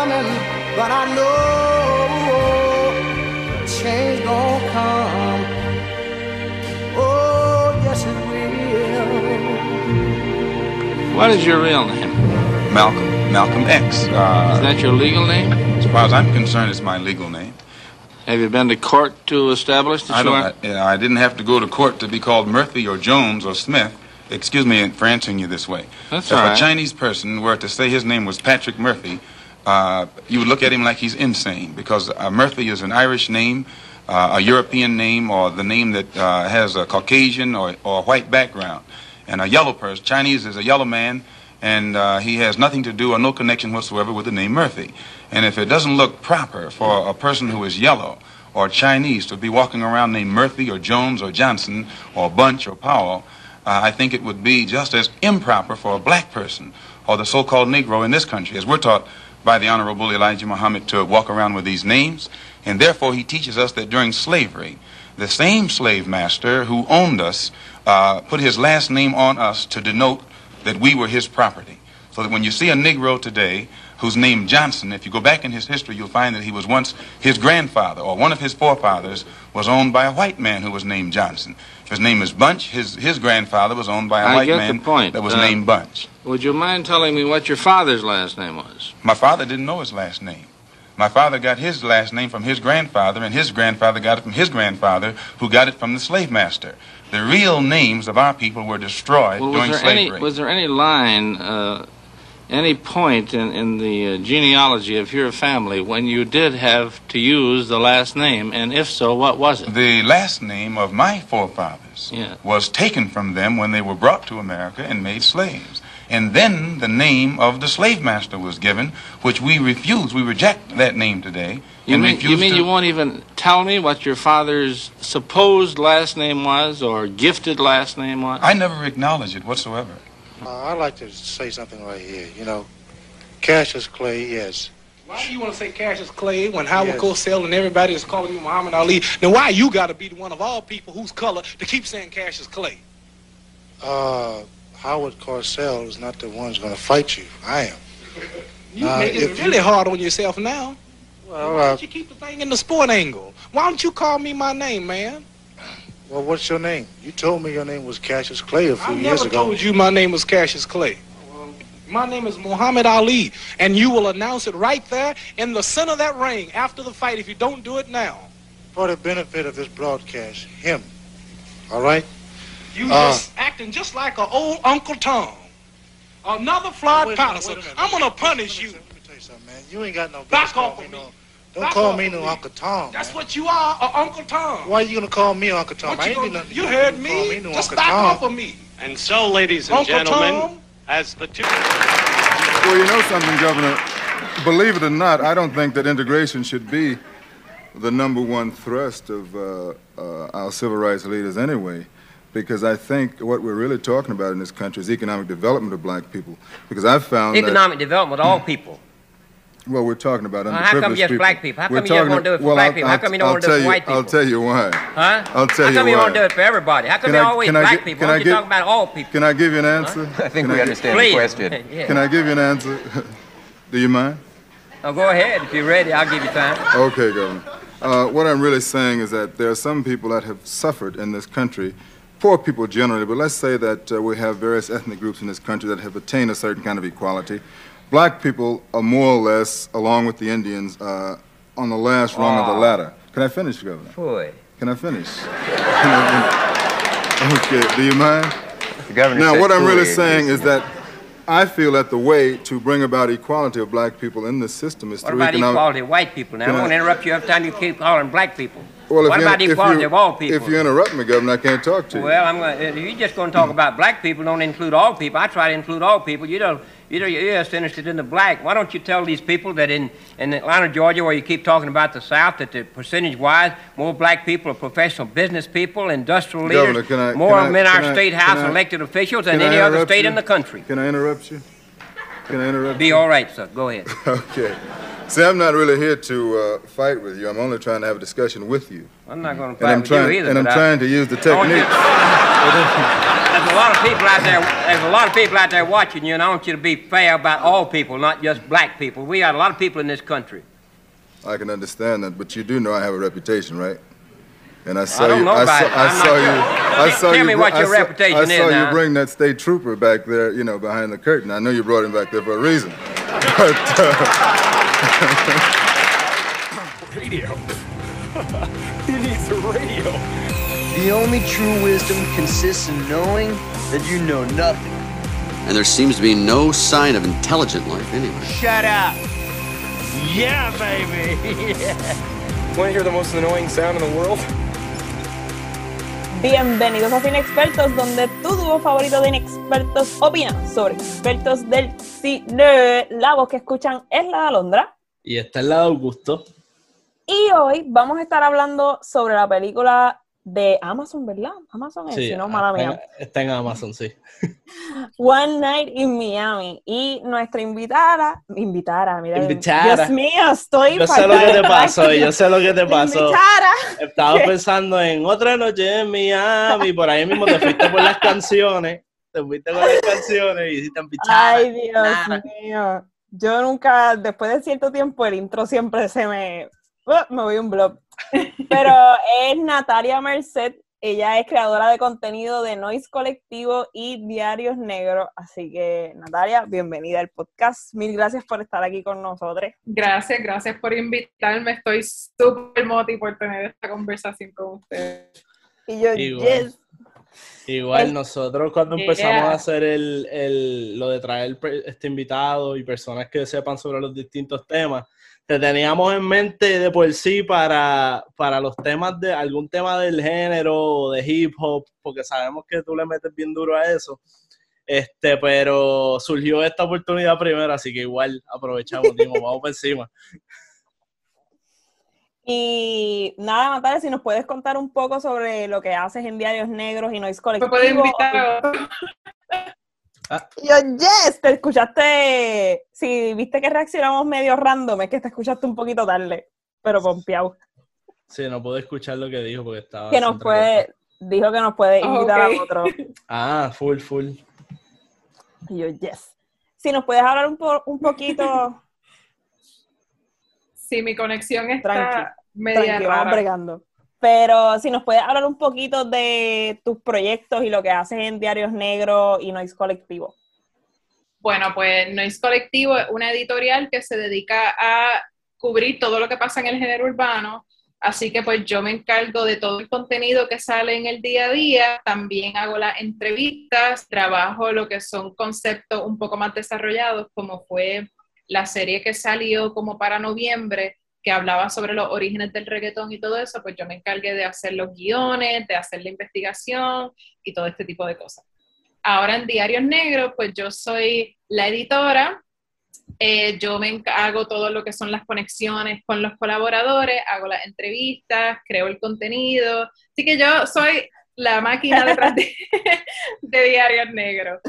coming, but I know change gonna come. Oh, yes it will. What is your real name? Malcolm. Malcolm X. Uh, Is that your legal name? as far as I'm concerned, it's my legal name. Have you been to court to establish that I don't. I, I didn't have to go to court to be called Murphy or Jones or Smith. Excuse me for answering you this way. That's if all a. Chinese person were to say his name was Patrick Murphy, uh, you would look at him like he's insane because uh, Murphy is an Irish name, uh, a European name, or the name that uh, has a Caucasian or, or white background. And a yellow person, Chinese is a yellow man, and uh, he has nothing to do or no connection whatsoever with the name Murphy. And if it doesn't look proper for a person who is yellow or Chinese to be walking around named Murphy or Jones or Johnson or Bunch or Powell, uh, I think it would be just as improper for a black person or the so-called Negro in this country, as we're taught by the Honorable Elijah Muhammad to walk around with these names. And therefore, he teaches us that during slavery, the same slave master who owned us uh, put his last name on us to denote that we were his property. So that when you see a Negro today who's named Johnson, if you go back in his history, you'll find that he was once his grandfather or one of his forefathers was owned by a white man who was named Johnson. His name is Bunch, his, his grandfather was owned by a I white man point. that was Uh, named Bunch. Would you mind telling me what your father's last name was? My father didn't know his last name. My father got his last name from his grandfather, and his grandfather got it from his grandfather, who got it from the slave master. The real names of our people were destroyed Well, was during there slavery. any was there any line, uh, any point in, in the uh, genealogy of your family when you did have to use the last name, and if so, what was it? The last name of my forefathers Yeah. was taken from them when they were brought to America and made slaves. And then the name of the slave master was given, which we refuse. We reject that name today. You and mean you mean you won't even tell me what your father's supposed last name was or gifted last name was? I never acknowledge it whatsoever. Uh, I'd like to say something right here. You know, Cassius Clay, yes. Why do you want to say Cassius Clay when Howard Yes. Cosell and everybody is calling you Muhammad Ali? Now, why you got to be the one of all people whose color to keep saying Cassius Clay? Uh, Howard Cosell is not the one who's going to fight you. I am. You Uh, making if it you- really hard on yourself now. Well, Why uh, don't you keep the thing in the sport angle? Why don't you call me my name, man? Well, what's your name? You told me your name was Cassius Clay a few I years never ago. told you my name was Cassius Clay. My name is Muhammad Ali, and you will announce it right there in the center of that ring after the fight if you don't do it now. For the benefit of this broadcast, him. All right? You Uh. just acting just like an old Uncle Tom. Another Wait Patterson. wait a minute. I'm gonna punish you. Let me tell you something, man. You ain't got no Back off of me. no- Don't Back call me no me. Uncle Tom. That's man. what you are, a Uncle Tom. Why are you gonna call me Uncle Tom? What I you, ain't gonna, do nothing. you to heard Call me? me no Just Uncle back Tom. off of me. And so, ladies and Uncle gentlemen, Tom. as the two. Well, you know something, Governor? Believe it or not, I don't think that integration should be the number one thrust of uh, uh, our civil rights leaders anyway. Because I think what we're really talking about in this country is economic development of black people. Because I've found Economic development of all people. That, well, we're talking about Well, underprivileged how come just people. black people? How We're come you just talking- wanna do it for well, black I'll- people? How come you don't wanna do it tell for you- white I'll tell you why. Huh? I'll tell you why. How come you why. don't do it for everybody? How come Can you I- always can black get- people? can Why I don't you get- talk about all people? Can I give you an answer? I think Can we get- understand the question. Yeah. Can I give you an answer? Do you mind? Now go ahead. If you're ready, I'll give you time. Okay, Governor. Uh, what I'm really saying is that there are some people that have suffered in this country, poor people generally, but let's say that uh, we have various ethnic groups in this country that have attained a certain kind of equality. Black people are more or less, along with the Indians, uh, on the last rung of the ladder. Can I finish, Governor? Boy. Can I finish? Can I finish? Okay, do you mind? The governor Now, what I'm really saying is that I feel that the way to bring about equality of black people in this system is What through about equality of white people? Now, I I- won't interrupt you every time you keep calling black people. Well, if what you, about if equality you, of all people? If you interrupt me, Governor, I can't talk to you. Well, I'm. If you're just going to talk about black people, don't include all people. I try to include all people. You don't. You know, you're just interested in the black. Why don't you tell these people that in, in Atlanta, Georgia, where you keep talking about the South, that the percentage-wise, more black people are professional business people, industrial leaders, Governor, can I- more of them in our I- state house I- elected officials than any other state you? in the country. Can I interrupt you? Can I interrupt Be you? all right, sir. Go ahead. Okay. See, I'm not really here to uh, fight with you. I'm only trying to have a discussion with you. I'm not going to And fight I'm with trying, you either. and I'm trying to use the I want you- techniques. there's a lot of people out there. There's a lot of people out there watching you, and I want you to be fair about all people, not just black people. We got a lot of people in this country. I can understand that, but you do know I have a reputation, right? And I saw don't you. I saw, it. I saw not you. I saw Tell you. me br- what I your saw- reputation I is saw you now. bring that state trooper back there, you know, behind the curtain. I know you brought him back there for a reason. But, uh, Radio. he needs a radio. The only true wisdom consists in knowing that you know nothing. And there seems to be no sign of intelligent life anywhere. Shut up. Yeah, baby. Want to hear the most annoying sound in the world? Bienvenidos a Cine Expertos, donde tu dúo favorito de inexpertos opina sobre expertos del cine. La voz que escuchan es la de Alondra. Y está el lado Augusto. Y hoy vamos a estar hablando sobre la película de Amazon, ¿verdad? Amazon es, si no, mala está, mía. en- está en Amazon, sí. One Night in Miami. Y nuestra invitada, invitada, mira. Invitada. Dios mío, estoy Yo sé lo que te pasó, yo sé lo que te pasó. Invitada. Estaba pensando en otra noche en Miami, por ahí mismo te fuiste por las canciones, te fuiste por las canciones y hiciste pichada. Ay, Dios mío. Yo nunca, después de cierto tiempo, el intro siempre se me. ¡uh! me voy un blog. Pero es Natalia Merced. Ella es creadora de contenido de Noise Colectivo y Diarios Negros. Así que, Natalia, bienvenida al podcast. Mil gracias por estar aquí con nosotros. Gracias, gracias por invitarme. Estoy súper moti por tener esta conversación con ustedes. Y yo, Igual. yes. Igual El- nosotros cuando Yeah. empezamos a hacer el, el- lo de traer este invitado y personas que sepan sobre los distintos temas, te teníamos en mente de por sí para, para los temas de algún tema del género o de hip hop, porque sabemos que tú le metes bien duro a eso. Este, pero surgió esta oportunidad primero, así que igual aprovechamos, dijimos, vamos por encima. Y nada, Natalia, si nos puedes contar un poco sobre lo que haces en Diarios Negros y Noise ¿Me Colectivo. puede invitar a otro? Y Yo, yes, te escuchaste. Si viste que reaccionamos medio random, es que te escuchaste un poquito tarde, pero pompeado. Sí, no puedo escuchar lo que dijo porque estaba... Que nos puede, dijo que nos puede Ah, invitar a otro. Ah, full, full. Y yo, yes. Si nos puedes hablar un, po- un poquito, Sí, mi conexión está Tranqui, media tranqui, vamos rara. bregando. Pero si nos puedes hablar un poquito de tus proyectos y lo que haces en Diarios Negros y Noise Colectivo. Bueno, pues Noise Colectivo es una editorial que se dedica a cubrir todo lo que pasa en el género urbano. Así que pues yo me encargo de todo el contenido que sale en el día a día. También hago las entrevistas, trabajo lo que son conceptos un poco más desarrollados, como fue la serie que salió como para noviembre, que hablaba sobre los orígenes del reggaetón y todo eso, pues yo me encargué de hacer los guiones, de hacer la investigación y todo este tipo de cosas. Ahora en Diarios Negros, pues yo soy la editora, eh, yo me hago todo lo que son las conexiones con los colaboradores, hago las entrevistas, creo el contenido, así que yo soy la máquina detrás de, de Diarios Negros.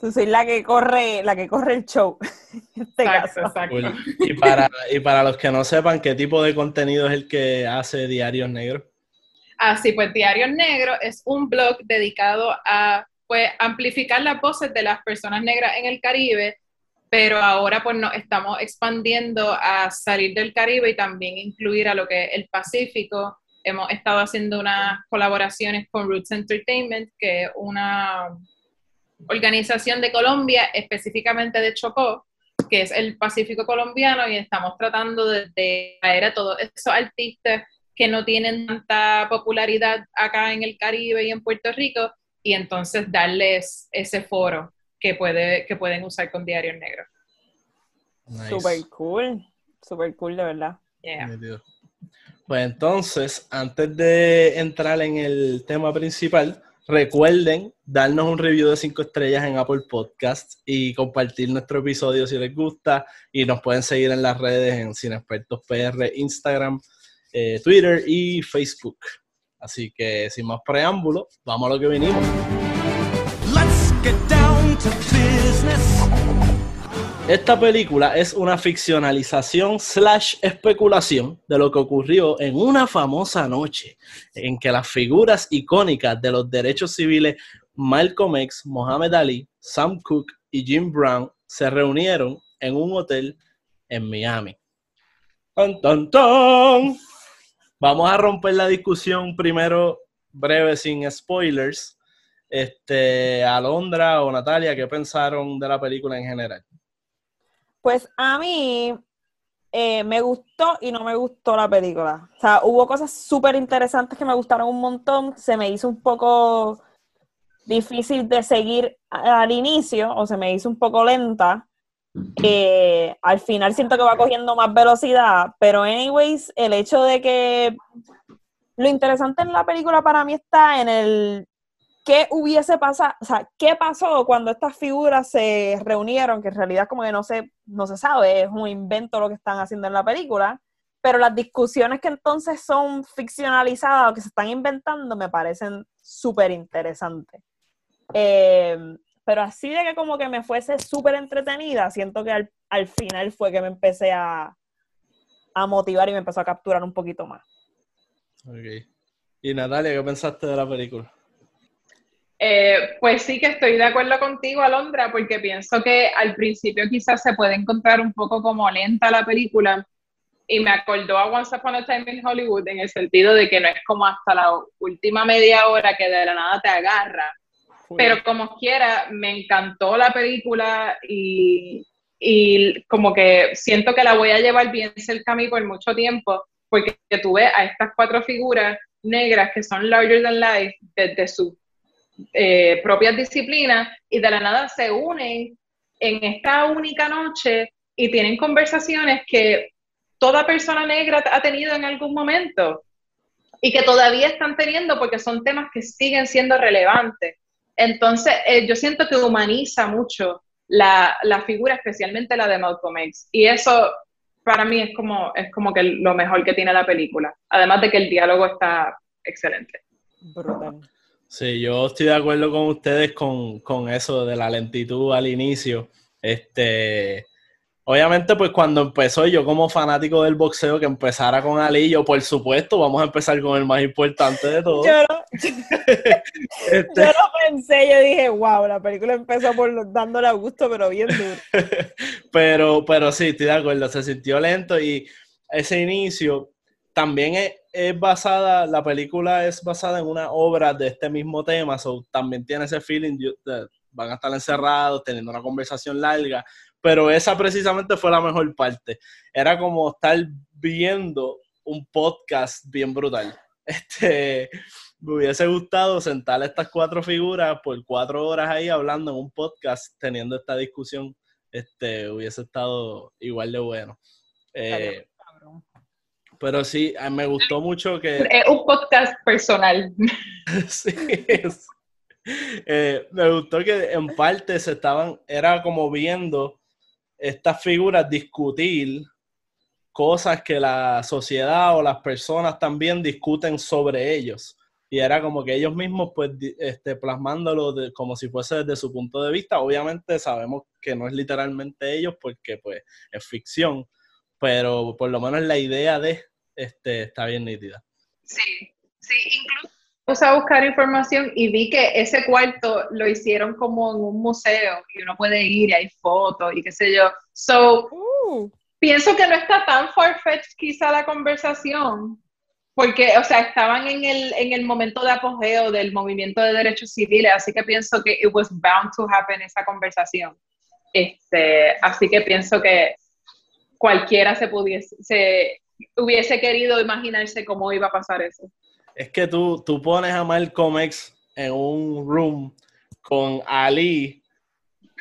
Tú soy la que corre, la que corre el show. este Exacto, caso. exacto. Y para, y para los que no sepan qué tipo de contenido es el que hace Diarios Negros. Así pues, Diarios Negros es un blog dedicado a pues, amplificar las voces de las personas negras en el Caribe, pero ahora pues nos estamos expandiendo a salir del Caribe y también incluir a lo que es el Pacífico. Hemos estado haciendo unas colaboraciones con Roots Entertainment, que es una organización de Colombia, específicamente de Chocó, que es el Pacífico colombiano, y estamos tratando de, de traer a todos esos artistas que no tienen tanta popularidad acá en el Caribe y en Puerto Rico, y entonces darles ese foro que, puede, que pueden usar con Diarios Negros. Super cool, super cool de verdad. Yeah. Pues entonces, antes de entrar en el tema principal, recuerden darnos un review de 5 estrellas en Apple Podcasts y compartir nuestro episodio si les gusta. Y nos pueden seguir en las redes en Sin Expertos PR, Instagram, eh, Twitter y Facebook. Así que sin más preámbulo, vamos a lo que business. Esta película es una ficcionalización slash especulación de lo que ocurrió en una famosa noche en que las figuras icónicas de los derechos civiles Malcolm X, Muhammad Ali, Sam Cooke y Jim Brown se reunieron en un hotel en Miami. ¡Ton, ton, ton! Vamos a romper la discusión primero, breve, sin spoilers. Este, Alondra o Natalia, ¿qué pensaron de la película en general? Pues a mí eh, me gustó y no me gustó la película. O sea, hubo cosas súper interesantes que me gustaron un montón. Se me hizo un poco difícil de seguir al inicio o se me hizo un poco lenta. Eh, al final siento que va cogiendo más velocidad, pero anyways, el hecho de que lo interesante en la película para mí está en el qué hubiese pasado, o sea, qué pasó cuando estas figuras se reunieron, que en realidad como que no se, no se sabe, es un invento lo que están haciendo en la película, pero las discusiones que entonces son ficcionalizadas o que se están inventando me parecen súper interesantes. Eh, pero así de que como que me fuese súper entretenida, siento que al, final fue que me empecé a, a motivar y me empezó a capturar un poquito más. Ok. Y Natalia, ¿qué pensaste de la película? Eh, pues sí que estoy de acuerdo contigo, Alondra, porque pienso que al principio quizás se puede encontrar un poco como lenta la película y me acordó a Once Upon a Time in Hollywood en el sentido de que no es como hasta la última media hora que de la nada te agarra. Pero como quiera, me encantó la película y, y como que siento que la voy a llevar bien cerca a mí por mucho tiempo, porque tuve a estas cuatro figuras negras que son larger than life desde su eh, propias disciplinas y de la nada se unen en esta única noche y tienen conversaciones que toda persona negra ha tenido en algún momento y que todavía están teniendo porque son temas que siguen siendo relevantes. Entonces, eh, yo siento que humaniza mucho la, la, figura, especialmente la de Malcolm X. Y eso para mí es como, es como que lo mejor que tiene la película, además de que el diálogo está excelente. Sí, yo estoy de acuerdo con ustedes con, con, eso de la lentitud al inicio. Este, obviamente, pues cuando empezó yo como fanático del boxeo, que empezara con Ali, yo por supuesto, vamos a empezar con el más importante de todos. Yo este yo lo pensé, yo dije, wow, la película empezó por dándole a gusto, pero bien duro. pero, pero sí, estoy de acuerdo, se sintió lento y ese inicio también es, basada, la película es basada en una obra de este mismo tema, so, también tiene ese feeling, de, van a estar encerrados, teniendo una conversación larga, pero esa precisamente fue la mejor parte. Era como estar viendo un podcast bien brutal. Este, me hubiese gustado sentar a estas cuatro figuras por cuatro horas ahí hablando en un podcast, teniendo esta discusión, este, hubiese estado igual de bueno. Eh, pero sí, me gustó mucho que... Es un podcast personal. sí, eh, me gustó que en parte se estaban, era como viendo estas figuras discutir cosas que la sociedad o las personas también discuten sobre ellos. Y era como que ellos mismos, pues, este, plasmándolo como si fuese desde su punto de vista. Obviamente sabemos que no es literalmente ellos porque, pues, es ficción. Pero por lo menos la idea de este, está bien nítida. Sí, sí, incluso puse a buscar información y vi que ese cuarto lo hicieron como en un museo y uno puede ir y hay fotos y qué sé yo. So, uh. pienso que no está tan far-fetched quizá la conversación, porque, o sea, estaban en el, en el momento de apogeo del movimiento de derechos civiles, así que pienso que it was bound to happen esa conversación. Este, así que pienso que cualquiera se pudiese, se, hubiese querido imaginarse cómo iba a pasar eso. Es que tú, tú pones a Malcolm X en un room con Ali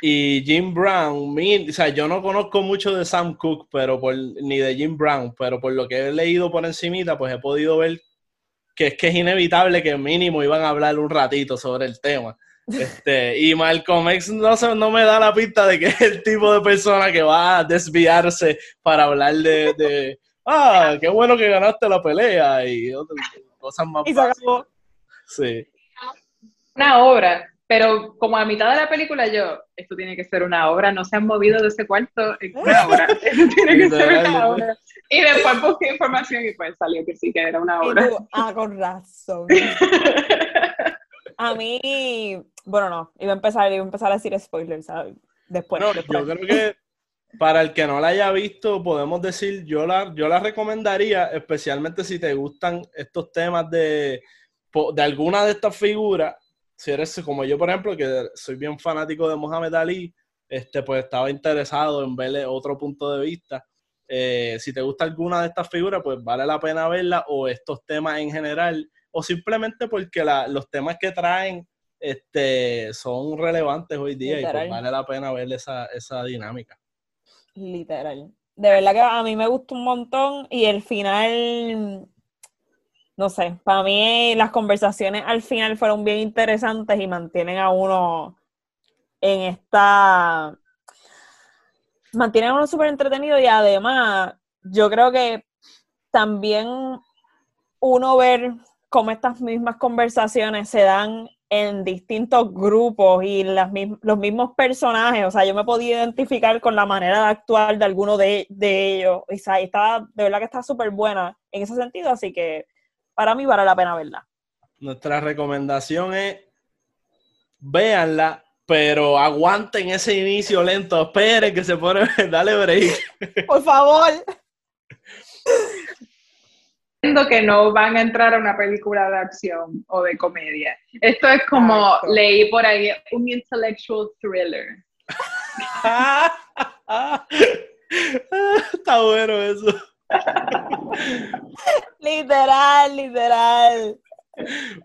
y Jim Brown. o sea, yo no conozco mucho de Sam Cooke, pero por, ni de Jim Brown, pero por lo que he leído por encimita, pues he podido ver que es que es inevitable que mínimo iban a hablar un ratito sobre el tema. Este, y Malcolm X no, no me da la pista de que es el tipo de persona que va a desviarse para hablar de ah, qué bueno que ganaste la pelea y otras cosas más. Y se acabó. Sí. Una obra, pero como a mitad de la película yo, esto tiene que ser una obra, no se han movido de ese cuarto en una obra, esto tiene que ser una obra. Y después busqué información y pues salió que sí, que era una obra. ah, con razón. A mí, bueno, no, iba a empezar, iba a empezar a decir spoilers, ¿sabes? Después, No, después. yo creo que para el que no la haya visto, podemos decir, yo la, yo la recomendaría, especialmente si te gustan estos temas de, de alguna de estas figuras. Si eres como yo, por ejemplo, que soy bien fanático de Mohamed Ali, este, pues estaba interesado en verle otro punto de vista. Eh, si te gusta alguna de estas figuras, pues vale la pena verla, o estos temas en general, o simplemente porque la- los temas que traen este, son relevantes hoy día y pues vale la pena ver esa, esa dinámica. Literal. De verdad que a mí me gustó un montón y el final, no sé, para mí las conversaciones al final fueron bien interesantes y mantienen a uno en esta... Mantienen a uno súper entretenido y además yo creo que también uno ver cómo estas mismas conversaciones se dan en distintos grupos y las los mismos personajes, o sea, yo me podía identificar con la manera de actuar de alguno de, de ellos, o sea, estaba, de verdad que está súper buena en ese sentido, así que para mí vale la pena verla. Nuestra recomendación es véanla, pero aguanten ese inicio lento, esperen que se pone, dale break. Por favor. Entiendo que no van a entrar a una película de acción o de comedia. Esto es como Exacto. leí por ahí un intellectual thriller. Está bueno eso. Literal, literal.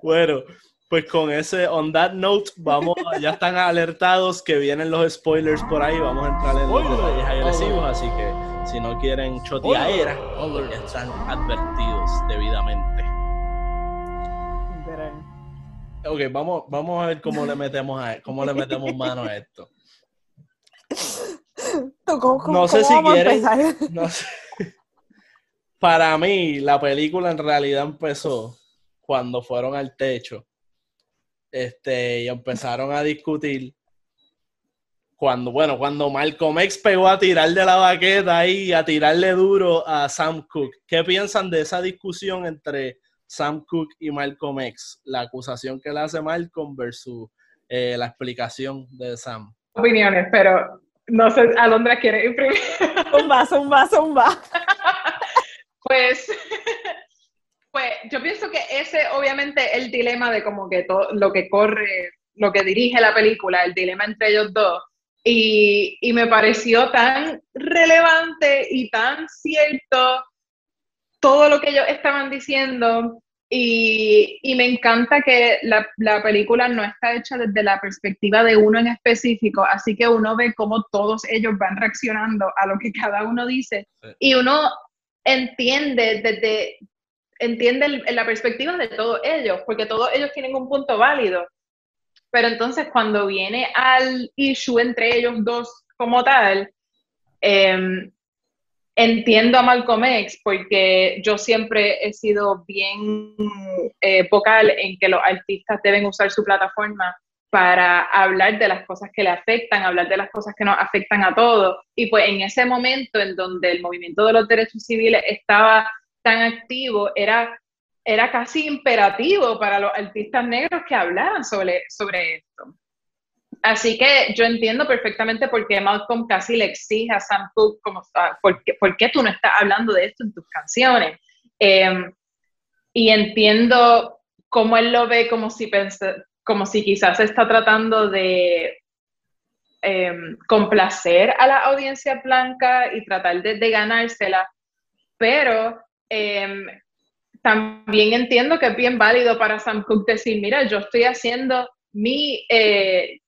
Bueno, pues con ese on that note, vamos, ya están alertados que vienen los spoilers por ahí, vamos a entrar en los detalles agresivos, así que si no quieren choteaera, ya están advertidos debidamente. Ok, vamos, vamos a ver cómo le metemos a cómo le metemos mano a esto. ¿Tú cómo- cómo- No sé cómo si vamos a empezar? no sé. Para mí, la película en realidad empezó cuando fueron al techo. Este, y empezaron a discutir. Cuando, bueno, cuando Malcolm X pegó a tirar de la baqueta ahí, a tirarle duro a Sam Cooke. ¿Qué piensan de esa discusión entre Sam Cooke y Malcolm X? La acusación que le hace Malcolm versus eh, la explicación de Sam. Opiniones, pero no sé, Alondra quiere imprimir. Zumba, zumba, zumba. Pues, pues yo pienso que ese obviamente el dilema de como que todo lo que corre, lo que dirige la película, el dilema entre ellos dos. Y, y me pareció tan relevante y tan cierto todo lo que ellos estaban diciendo. Y, y me encanta que la, la película no está hecha desde la perspectiva de uno en específico, así que uno ve cómo todos ellos van reaccionando a lo que cada uno dice. Y uno entiende desde entiende el- la perspectiva de todos ellos, porque todos ellos tienen un punto válido. Pero entonces cuando viene al issue entre ellos dos como tal, em, entiendo a Malcolm X porque yo siempre he sido bien eh, vocal en que los artistas deben usar su plataforma para hablar de las cosas que le afectan, hablar de las cosas que nos afectan a todos. Y pues en ese momento en donde el movimiento de los derechos civiles estaba tan activo, era, era casi imperativo para los artistas negros que hablaran sobre, sobre esto. Así que yo entiendo perfectamente por qué Malcolm casi le exige a Sam Cooke, como, ah, ¿por, qué, por qué tú no estás hablando de esto en tus canciones? Eh, y entiendo cómo él lo ve como si, como si quizás está tratando de eh, complacer a la audiencia blanca y tratar de, de ganársela, pero eh, también entiendo que es bien válido para Sam Cooke decir, mira, yo estoy haciendo mi, eh,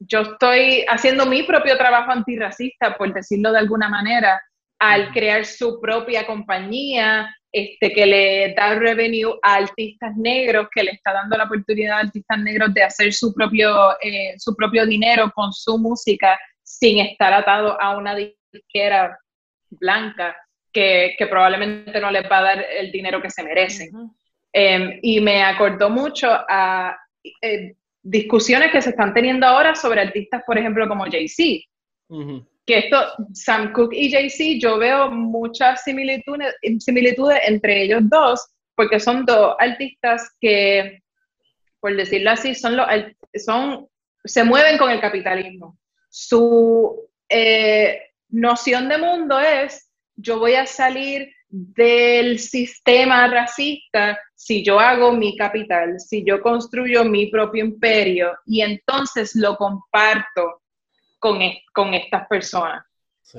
yo estoy haciendo mi propio trabajo antirracista, por decirlo de alguna manera, al crear su propia compañía, este, que le da revenue a artistas negros, que le está dando la oportunidad a artistas negros de hacer su propio, eh, su propio dinero con su música sin estar atado a una disquera blanca que, que probablemente no les va a dar el dinero que se merecen. Eh, y me acordó mucho a eh, discusiones que se están teniendo ahora sobre artistas, por ejemplo, como Jay-Z. Que esto, Sam Cooke y Jay-Z, yo veo muchas similitudes, similitudes entre ellos dos, porque son dos artistas que por decirlo así, son los, son, se mueven con el capitalismo. Su eh, noción de mundo es, yo voy a salir del sistema racista si yo hago mi capital, si yo construyo mi propio imperio y entonces lo comparto con, con estas personas.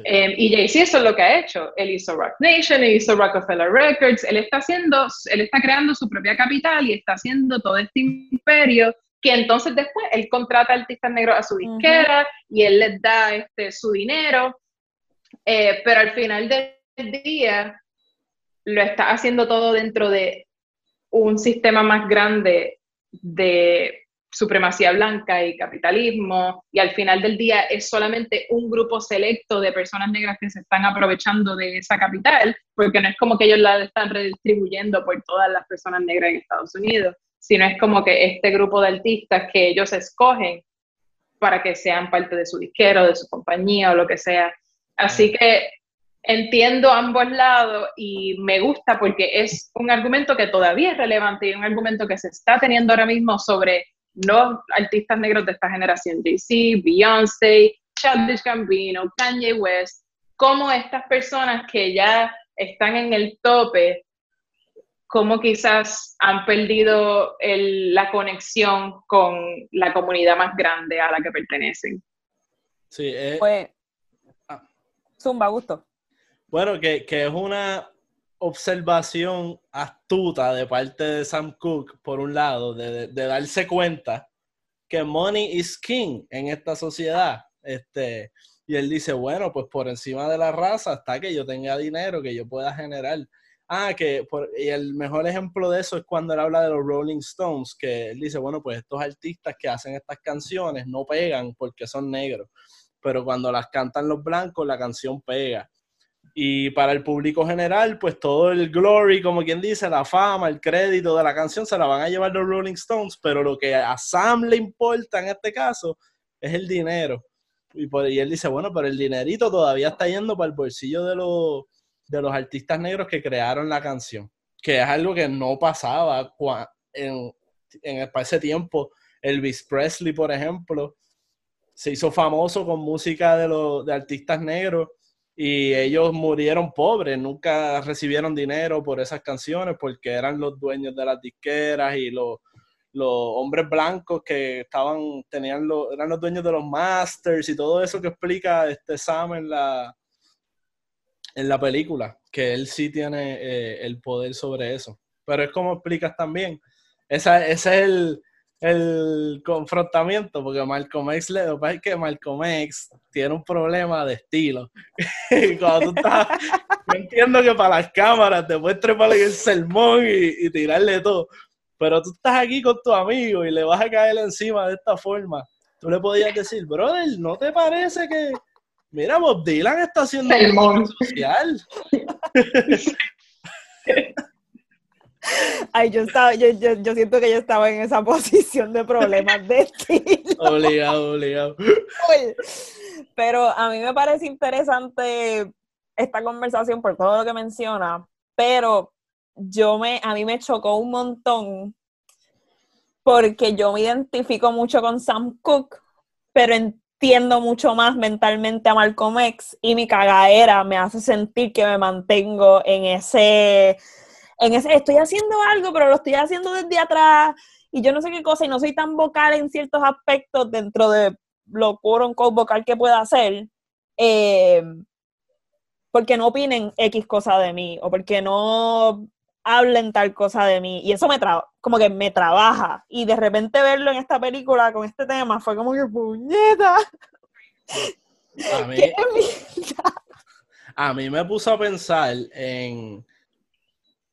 Eh, y Jay-Z eso es lo que ha hecho. Él hizo Rock Nation, él hizo Rockefeller Records, él está haciendo, él está creando su propia capital y está haciendo todo este imperio que entonces después él contrata artistas negros a su disquera y él les da este, su dinero, eh, pero al final del día lo está haciendo todo dentro de un sistema más grande de supremacía blanca y capitalismo, y al final del día es solamente un grupo selecto de personas negras que se están aprovechando de esa capital, porque no es como que ellos la están redistribuyendo por todas las personas negras en Estados Unidos, sino es como que este grupo de artistas que ellos escogen para que sean parte de su disquero, de su compañía o lo que sea. Así que entiendo ambos lados y me gusta porque es un argumento que todavía es relevante y un argumento que se está teniendo ahora mismo sobre los artistas negros de esta generación, Jay-Z, Beyoncé, Childish Gambino, Kanye West, como estas personas que ya están en el tope, como quizás han perdido la conexión con la comunidad más grande a la que pertenecen. Sí, eh, pues, Zumba, gusto. Bueno, que, que es una observación astuta de parte de Sam Cooke, por un lado, de, darse cuenta que money is king en esta sociedad. Este, y él dice, bueno, pues por encima de la raza está que yo tenga dinero, que yo pueda generar. Ah, que y el mejor ejemplo de eso es cuando él habla de los Rolling Stones, que él dice, bueno, pues estos artistas que hacen estas canciones no pegan porque son negros, pero cuando las cantan los blancos, la canción pega. Y para el público general, pues todo el glory, como quien dice, la fama, el crédito de la canción se la van a llevar los Rolling Stones, pero lo que a Sam le importa en este caso es el dinero. Y, y él dice, bueno, pero el dinerito todavía está yendo para el bolsillo de los, de los artistas negros que crearon la canción, que es algo que no pasaba en, en ese tiempo. Elvis Presley, por ejemplo, se hizo famoso con música de, los, de artistas negros y ellos murieron pobres, nunca recibieron dinero por esas canciones porque eran los dueños de las disqueras y los, los hombres blancos que estaban, tenían los, eran los dueños de los masters y todo eso que explica este Sam en la, en la película, que él sí tiene eh, el poder sobre eso. Pero es como explicas también, esa, ese es el, el confrontamiento, porque Malcolm X, le pasa es que Malcolm X tiene un problema de estilo. cuando tú estás, yo entiendo que para las cámaras te puedes treparle el sermón y, y, tirarle todo, pero tú estás aquí con tu amigo y le vas a caer encima de esta forma. Tú le podías decir, brother, ¿no te parece que, mira, Bob Dylan está haciendo un social? Ay, yo estaba, yo, yo, siento que yo estaba en esa posición de problemas de estilo. Obligado, obligado. Pero a mí me parece interesante esta conversación por todo lo que menciona, pero yo me, a mí me chocó un montón porque yo me identifico mucho con Sam Cooke, pero entiendo mucho más mentalmente a Malcolm X y mi cagadera me hace sentir que me mantengo en ese en ese, estoy haciendo algo, pero lo estoy haciendo desde atrás y yo no sé qué cosa y no soy tan vocal en ciertos aspectos dentro de lo quote vocal que pueda hacer, eh, porque no opinen X cosa de mí o porque no hablen tal cosa de mí y eso me como que me trabaja y de repente verlo en esta película con este tema fue como que puñeta. A mí, a mí me puso a pensar en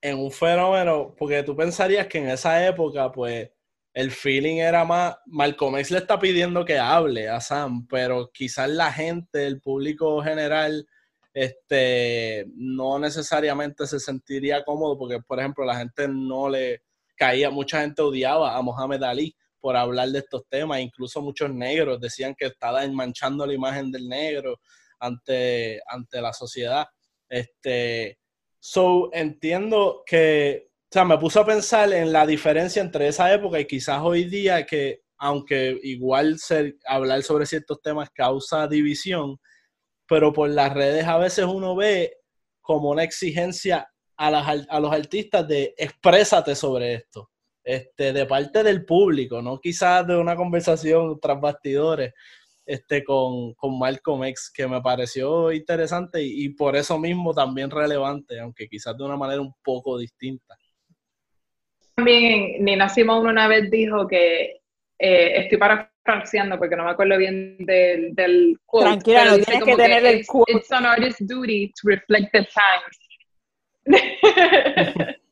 en un fenómeno, porque tú pensarías que en esa época, pues, el feeling era más, Malcolm X le está pidiendo que hable a Sam, pero quizás la gente, el público general, este, no necesariamente se sentiría cómodo, porque, por ejemplo, la gente no le caía, mucha gente odiaba a Mohamed Ali por hablar de estos temas, incluso muchos negros decían que estaba manchando la imagen del negro ante, ante la sociedad. Este, So, entiendo que sea, me puso a pensar en la diferencia entre esa época y quizás hoy día que, aunque igual ser, hablar sobre ciertos temas causa división, pero por las redes a veces uno ve como una exigencia a, a los artistas de exprésate sobre esto, este, de parte del público, no quizás de una conversación tras bastidores este, con, con Malcolm X, que me pareció interesante y, por eso mismo también relevante, aunque quizás de una manera un poco distinta. También Nina Simone una vez dijo que eh, estoy parafraseando porque no me acuerdo bien del, del quote. Tranquila, no tienes que tener el quote. It's an artist's duty to reflect the times.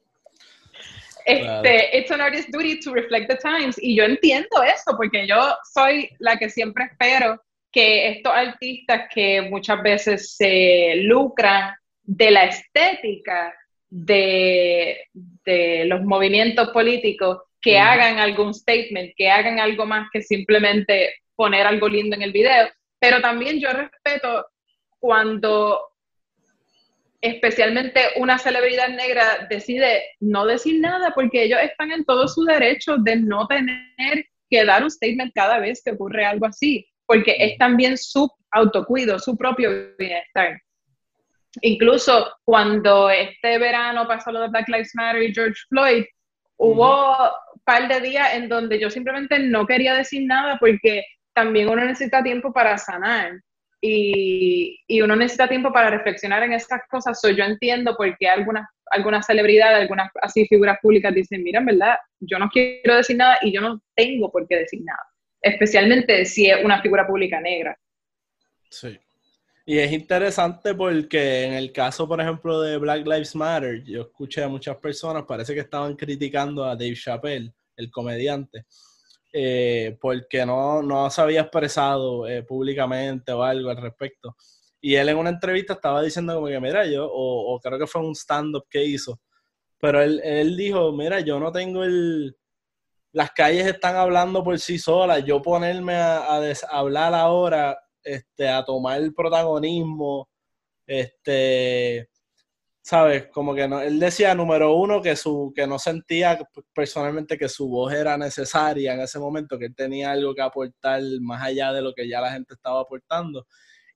Este, it's an artist's duty to reflect the times. Y yo entiendo eso, porque yo soy la que siempre espero que estos artistas que muchas veces se lucran de la estética de, de los movimientos políticos, que hagan algún statement, que hagan algo más que simplemente poner algo lindo en el video. Pero también yo respeto cuando especialmente una celebridad negra decide no decir nada porque ellos están en todo su derecho de no tener que dar un statement cada vez que ocurre algo así, porque es también su autocuido, su propio bienestar. Incluso cuando este verano pasó lo de Black Lives Matter y George Floyd, hubo un par de días en donde yo simplemente no quería decir nada porque también uno necesita tiempo para sanar y, uno necesita tiempo para reflexionar en esas cosas. So, yo entiendo por qué algunas, algunas celebridades, algunas así figuras públicas dicen, mira, en verdad, yo no quiero decir nada y yo no tengo por qué decir nada. Especialmente si es una figura pública negra. Sí. Y es interesante porque en el caso, por ejemplo, de Black Lives Matter, yo escuché a muchas personas, parece que estaban criticando a Dave Chappelle, el comediante, eh, porque no, no se había expresado eh, públicamente o algo al respecto. Y él en una entrevista estaba diciendo como que, mira, yo, o, creo que fue un stand-up que hizo, pero él, él, dijo, mira, yo no tengo el... Las calles están hablando por sí solas, yo ponerme a, hablar ahora, este, a tomar el protagonismo, este, ¿sabes? Como que no, él decía, número uno, que, su, que no sentía personalmente que su voz era necesaria en ese momento, que él tenía algo que aportar más allá de lo que ya la gente estaba aportando.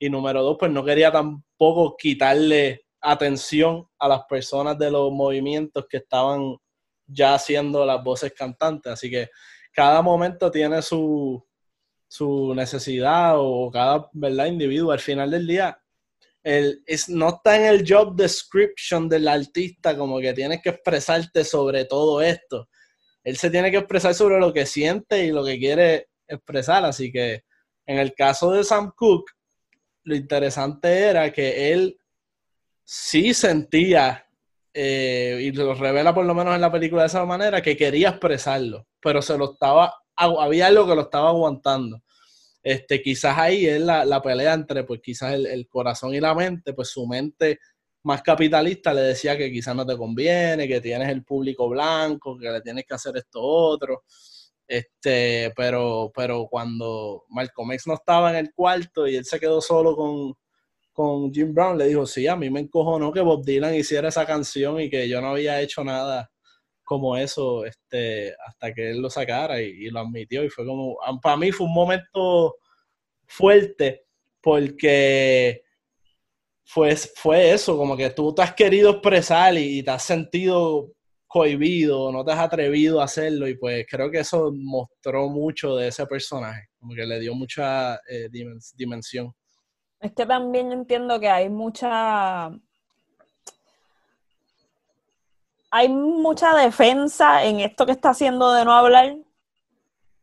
Y número dos, pues no quería tampoco quitarle atención a las personas de los movimientos que estaban ya haciendo las voces cantantes. Así que cada momento tiene su, su necesidad o cada ¿verdad? individuo. Al final del día, el, es, no está en el job description del artista como que tienes que expresarte sobre todo esto. Él se tiene que expresar sobre lo que siente y lo que quiere expresar. Así que en el caso de Sam Cooke, lo interesante era que él sí sentía, eh, y lo revela por lo menos en la película de esa manera, que quería expresarlo, pero se lo estaba, había algo que lo estaba aguantando este, quizás ahí es la, la pelea entre, pues quizás el, corazón y la mente, pues su mente más capitalista le decía que quizás no te conviene, que tienes el público blanco, que le tienes que hacer esto otro. Este, pero, pero cuando Malcolm X no estaba en el cuarto y él se quedó solo con, con Jim Brown, le dijo, sí, a mí me encojonó que Bob Dylan hiciera esa canción y que yo no había hecho nada como eso este, hasta que él lo sacara y, lo admitió. Y fue como, para mí fue un momento fuerte porque fue, fue eso, como que tú te has querido expresar y, te has sentido cohibido, no te has atrevido a hacerlo y pues creo que eso mostró mucho de ese personaje, como que le dio mucha eh, dimensión. Es que también entiendo que hay mucha hay mucha defensa en esto que está haciendo de no hablar,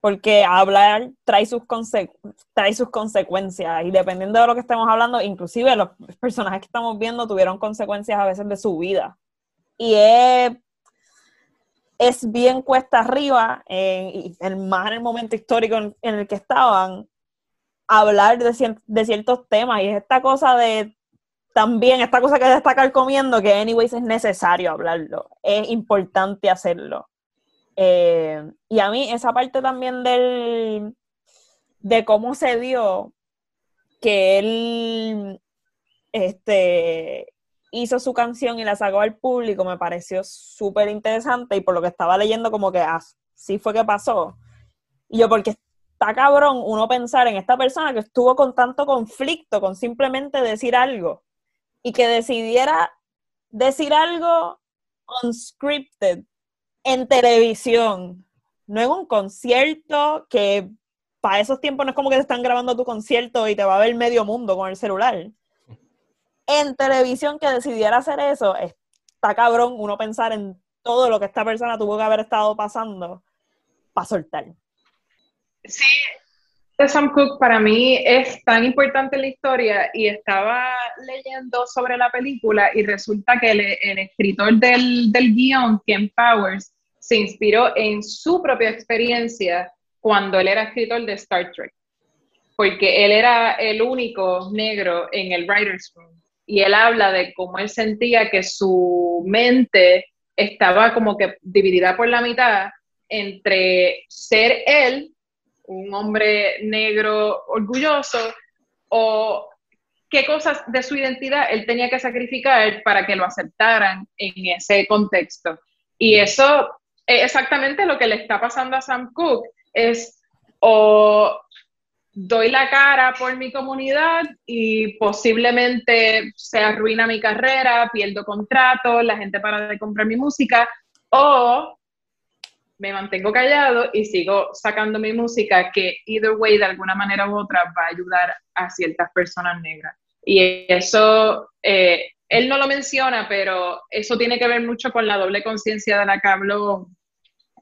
porque hablar trae sus, trae sus consecuencias y dependiendo de lo que estemos hablando, inclusive los personajes que estamos viendo tuvieron consecuencias a veces de su vida. Y es, es bien cuesta arriba, en, más en el momento histórico en, el que estaban, hablar de, de ciertos temas y es esta cosa de también esta cosa que destacar comiendo, que anyways es necesario hablarlo, es importante hacerlo. Eh, y a mí esa parte también del, de cómo se dio que él este, hizo su canción y la sacó al público me pareció súper interesante y por lo que estaba leyendo como que así fue que pasó. Y yo, porque está cabrón uno pensar en esta persona que estuvo con tanto conflicto, con simplemente decir algo y que decidiera decir algo unscripted en televisión, no en un concierto que para esos tiempos no es como que te están grabando tu concierto y te va a ver medio mundo con el celular. En televisión que decidiera hacer eso, está cabrón uno pensar en todo lo que esta persona tuvo que haber estado pasando para soltar. Sí, Sam Cooke para mí es tan importante la historia y estaba leyendo sobre la película y resulta que el, escritor del, del guion, Ken Powers, se inspiró en su propia experiencia cuando él era escritor de Star Trek, porque él era el único negro en el writer's room y él habla de cómo él sentía que su mente estaba como que dividida por la mitad entre ser él, un hombre negro orgulloso, o qué cosas de su identidad él tenía que sacrificar para que lo aceptaran en ese contexto. Y eso es exactamente lo que le está pasando a Sam Cooke es o doy la cara por mi comunidad y posiblemente se arruina mi carrera, pierdo contrato, la gente para de comprar mi música, o me mantengo callado y sigo sacando mi música que either way de alguna manera u otra va a ayudar a ciertas personas negras. Y eso, eh, él no lo menciona, pero eso tiene que ver mucho con la doble conciencia de la que habló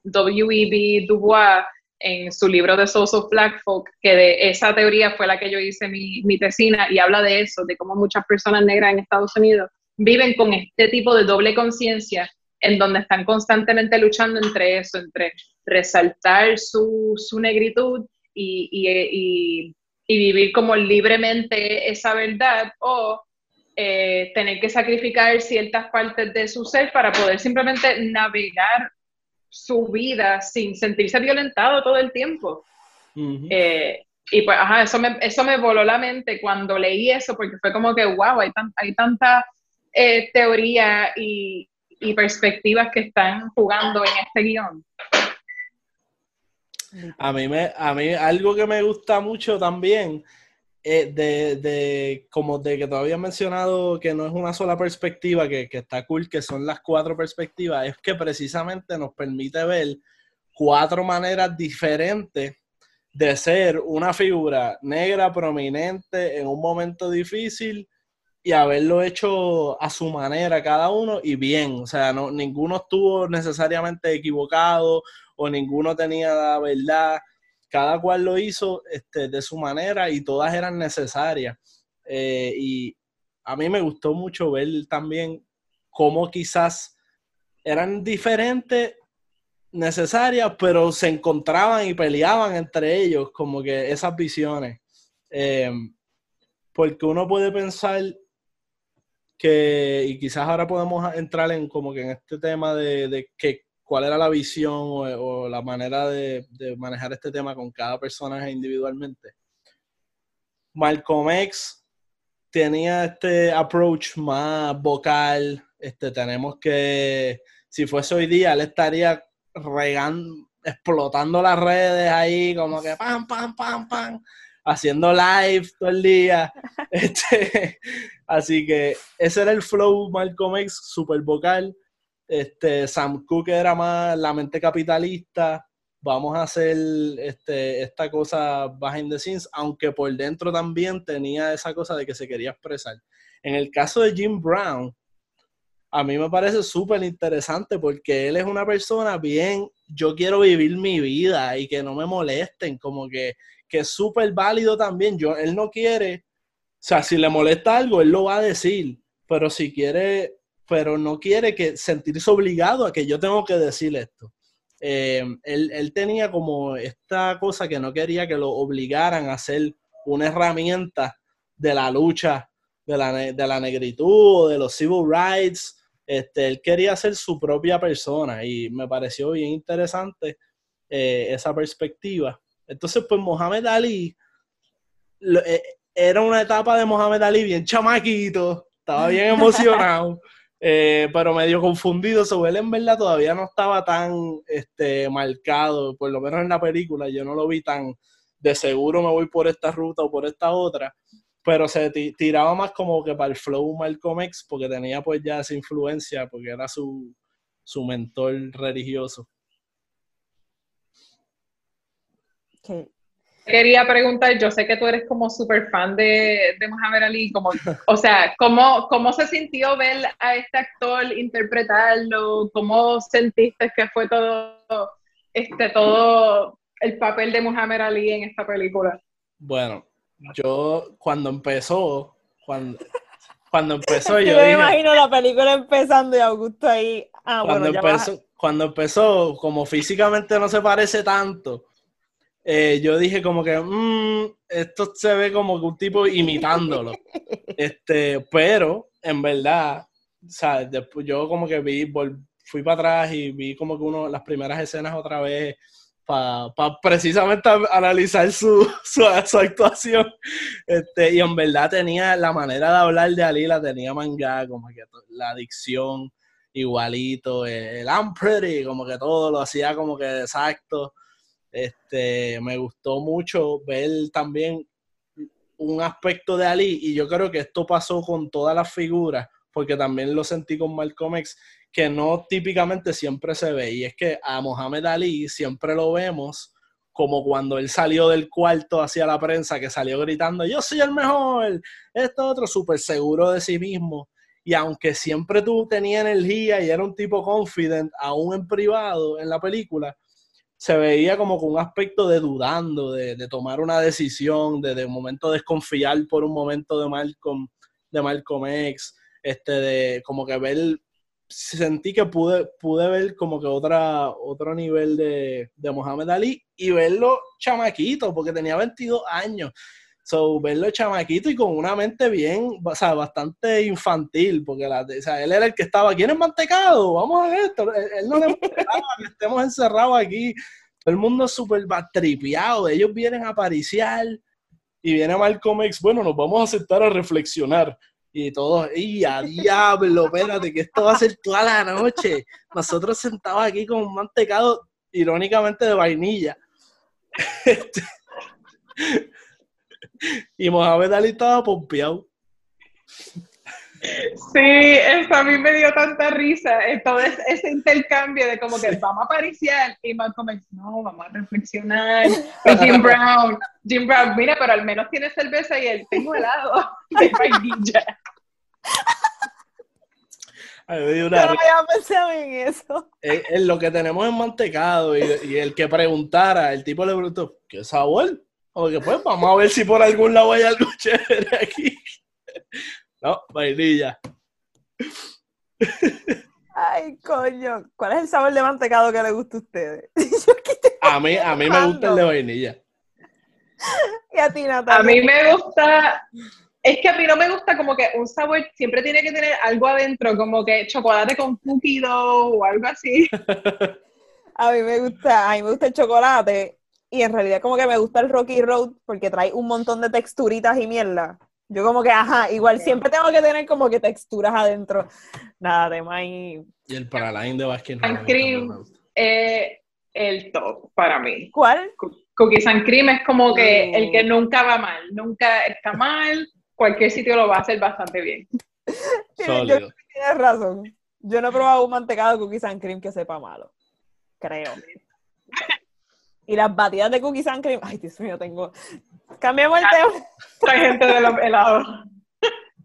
W.E.B. Du Bois, en su libro de of Black Folk, que de esa teoría fue la que yo hice mi, mi tesina y habla de eso, de cómo muchas personas negras en Estados Unidos viven con este tipo de doble conciencia en donde están constantemente luchando entre eso, entre resaltar su, su negritud y, y, y, vivir como libremente esa verdad o eh, tener que sacrificar ciertas partes de su ser para poder simplemente navegar su vida sin sentirse violentado todo el tiempo. Eh, y pues, ajá, eso me, eso me voló la mente cuando leí eso, porque fue como que, wow, hay, hay tanta eh, teoría y, y, perspectivas que están jugando en este guion. A mí, me, a mí algo que me gusta mucho también de, de, como de que todavía he mencionado que no es una sola perspectiva, que, que, está cool, que son las cuatro perspectivas, es que precisamente nos permite ver cuatro maneras diferentes de ser una figura negra prominente en un momento difícil y haberlo hecho a su manera cada uno y bien, o sea, no, ninguno estuvo necesariamente equivocado o ninguno tenía la verdad cada cual lo hizo este, de su manera y todas eran necesarias. Eh, y a mí me gustó mucho ver también cómo quizás eran diferentes, necesarias, pero se encontraban y peleaban entre ellos, como que esas visiones. Eh, porque uno puede pensar que, y quizás ahora podemos entrar en como que en este tema de, de que cuál era la visión o, la manera de, manejar este tema con cada personaje individualmente. Malcolm X tenía este approach más vocal. Este, tenemos que, si fuese hoy día, él estaría regando, explotando las redes ahí, como que pam, pam, pam, pam, haciendo live todo el día. Este, así que ese era el flow Malcolm X, super vocal. Este, Sam Cooke era más la mente capitalista, vamos a hacer este, esta cosa behind the scenes, aunque por dentro también tenía esa cosa de que se quería expresar. En el caso de Jim Brown, a mí me parece súper interesante porque él es una persona bien, yo quiero vivir mi vida y que no me molesten, como que, que es súper válido también. Yo, él no quiere, o sea, si le molesta algo, él lo va a decir, pero si quiere pero no quiere que sentirse obligado a que yo tengo que decir esto. Eh, él, tenía como esta cosa que no quería que lo obligaran a ser una herramienta de la lucha de la, de la negritud, de los civil rights. Este, él quería ser su propia persona y me pareció bien interesante eh, esa perspectiva. Entonces, pues Mohamed Ali eh, era una etapa de Mohamed Ali bien chamaquito, estaba bien emocionado, eh, pero medio confundido. Sobre él en verdad todavía no estaba tan este, marcado, por lo menos en la película, yo no lo vi tan de seguro me voy por esta ruta o por esta otra, pero se tiraba más como que para el flow Malcolm X, porque tenía pues ya esa influencia, porque era su, su mentor religioso. Quería preguntar, yo sé que tú eres como súper fan de, de Muhammad Ali, como, o sea, ¿cómo, ¿cómo se sintió ver a este actor interpretarlo? ¿Cómo sentiste que fue todo, este, todo el papel de Muhammad Ali en esta película? Bueno, yo cuando empezó, cuando, cuando empezó yo, yo me imagino la película empezando y Augusto ahí, ah, cuando bueno, empezó, cuando empezó, como físicamente no se parece tanto, eh, yo dije como que, mmm, esto se ve como que un tipo imitándolo. este, pero, en verdad, ¿sabes? Después yo como que vi, fui para atrás y vi como que uno, las primeras escenas otra vez para precisamente analizar su, su, actuación. Este, y en verdad tenía la manera de hablar de Ali, la tenía manga, como que la dicción igualito, el I'm pretty, como que todo lo hacía como que exacto. Este, me gustó mucho ver también un aspecto de Ali y yo creo que esto pasó con todas las figuras, porque también lo sentí con Malcolm X, que no típicamente siempre se ve. Y es que a Mohamed Ali siempre lo vemos como cuando él salió del cuarto hacia la prensa, que salió gritando, yo soy el mejor, esto otro, súper seguro de sí mismo. Y aunque siempre tú tenías energía y era un tipo confident, aún en privado, en la película, se veía como con un aspecto de dudando, de, tomar una decisión, de de momento desconfiar por un momento de Malcolm, de Malcolm X, este, de como que ver, sentí que pude, pude ver como que otra, otro nivel de, de Mohamed Ali y verlo chamaquito, porque tenía 22 años. So, verlo chamaquito y con una mente bien, o sea, bastante infantil, porque la, o sea, él era el que estaba, ¿quién es mantecado? Vamos a esto. Él, no le importaba que estemos encerrados aquí. Todo el mundo súper tripiado. Ellos vienen a apariciar y viene Malcolm X. Bueno, nos vamos a sentar a reflexionar. Y todos, ¡y a diablo! Espérate, que esto va a ser toda la noche. Nosotros sentados aquí con un mantecado, irónicamente de vainilla. Este, y Mohamed Ali estaba pompeado. Sí, eso a mí me dio tanta risa, todo ese intercambio de como que vamos a apariciar y Malcolm X, no, vamos a reflexionar. Y Jim Brown, Jim Brown, mira, pero al menos tiene cerveza y él tengo helado de vainilla. Ay, Yo no había pensado en eso. En, lo que tenemos es mantecado y, y, el que preguntara, el tipo le preguntó, ¿qué sabor? O que pues vamos a ver si por algún lado hay algo chévere aquí. No, vainilla. Ay, coño. ¿Cuál es el sabor de mantecado que le gusta a ustedes? a mí, a mí me gusta el de vainilla. Y a ti, Natalia. A mí me gusta. Es que a mí no me gusta como que un sabor siempre tiene que tener algo adentro, como que chocolate con cookie dough o algo así. a mí me gusta, a mí me gusta el chocolate y en realidad como que me gusta el Rocky Road porque trae un montón de texturitas y mierda. Yo como que, ajá, igual siempre tengo que tener como que texturas adentro. Nada, de y... Y el Paraline de Baskin Cream eh, el top para mí. ¿Cuál? Cookies and Cream es como que el que nunca va mal, nunca está mal, cualquier sitio lo va a hacer bastante bien. Tienes, tienes razón. Yo no he probado un mantecado de cookies and cream que sepa malo. Creo. Y las batidas de cookies and cream. Ay, Dios mío, tengo. Cambiamos el tema. Hay gente de los helados.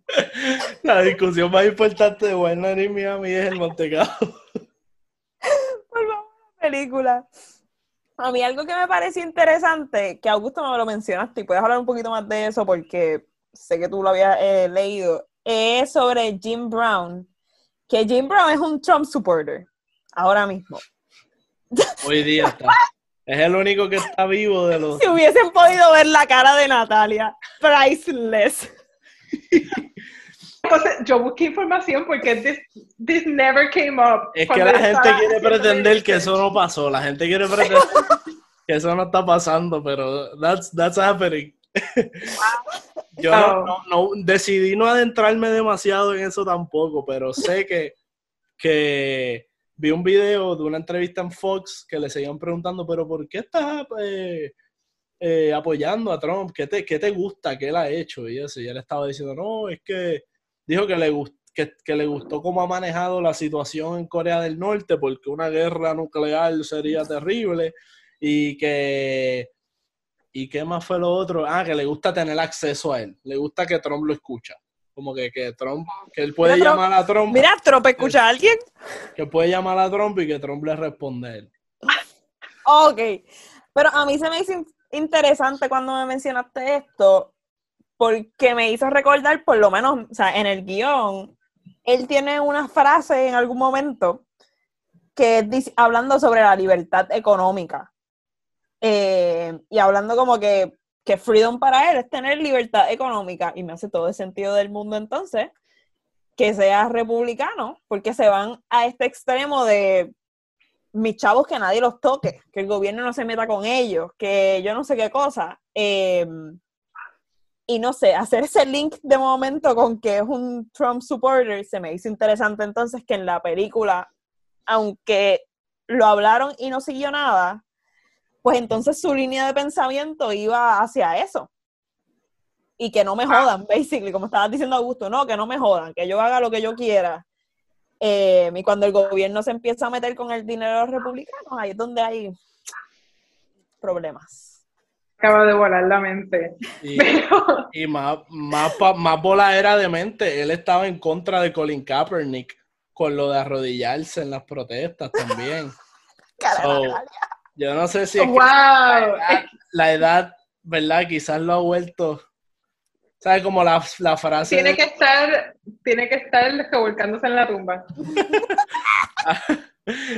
La discusión más importante de Wine y Miami es el mantecado. Volvamos a la película. A mí algo que me pareció interesante, que Augusto me lo mencionaste y puedes hablar un poquito más de eso porque sé que tú lo habías eh, leído, es sobre Jim Brown, que Jim Brown es un Trump supporter, ahora mismo. Hoy día está. Es el único que está vivo de los. Si hubiesen podido ver la cara de Natalia, priceless. Entonces, yo busqué información porque this, this never came up. Es que la gente quiere pretender que eso no pasó. La gente quiere pretender que eso no está pasando, pero that's, that's happening. Yo no, no- no- decidí no adentrarme demasiado en eso tampoco, pero sé que, que vi un video de una entrevista en Fox que le seguían preguntando, pero ¿por qué estás eh, eh, apoyando a Trump? ¿Qué te, ¿Qué te gusta que él ha hecho? Y eso, y él estaba diciendo, no, es que dijo que le, gust- que le gustó cómo ha manejado la situación en Corea del Norte, porque una guerra nuclear sería terrible, y que ¿Y qué más fue lo otro? Ah, que le gusta tener acceso a él. Le gusta que Trump lo escucha. Como que, que Trump, que él puede Mira, llamar a Trump. Mira, Trump, ¿escucha a alguien? Que puede llamar a Trump y que Trump le responde a él. Ok. Pero a mí se me hizo in- interesante cuando me mencionaste esto, porque me hizo recordar, por lo menos, o sea, en el guion, él tiene una frase en algún momento que es hablando sobre la libertad económica. Eh, y hablando como que, que freedom para él es tener libertad económica. Y me hace todo el sentido del mundo entonces que sea republicano, porque se van a este extremo de mis chavos que nadie los toque, que el gobierno no se meta con ellos, que yo no sé qué cosa. Eh, y no sé, hacer ese link de momento con que es un Trump supporter se me hizo interesante entonces que en la película, aunque lo hablaron y no siguió nada, pues entonces su línea de pensamiento iba hacia eso. Y que no me jodan, basically, como estabas diciendo Augusto, no, que no me jodan, que yo haga lo que yo quiera. Eh, y cuando el gobierno se empieza a meter con el dinero de los republicanos, ahí es donde hay problemas. Acaba de volar la mente. Y, y más, más, más bola era de mente. Él estaba en contra de Colin Kaepernick con lo de arrodillarse en las protestas también. So, yo no sé si es que ¡Wow! la, edad, la edad, ¿verdad? Quizás lo ha vuelto. ¿Sabes? Como la, la frase. Tiene de- que estar, tiene que estar revolcándose en la tumba.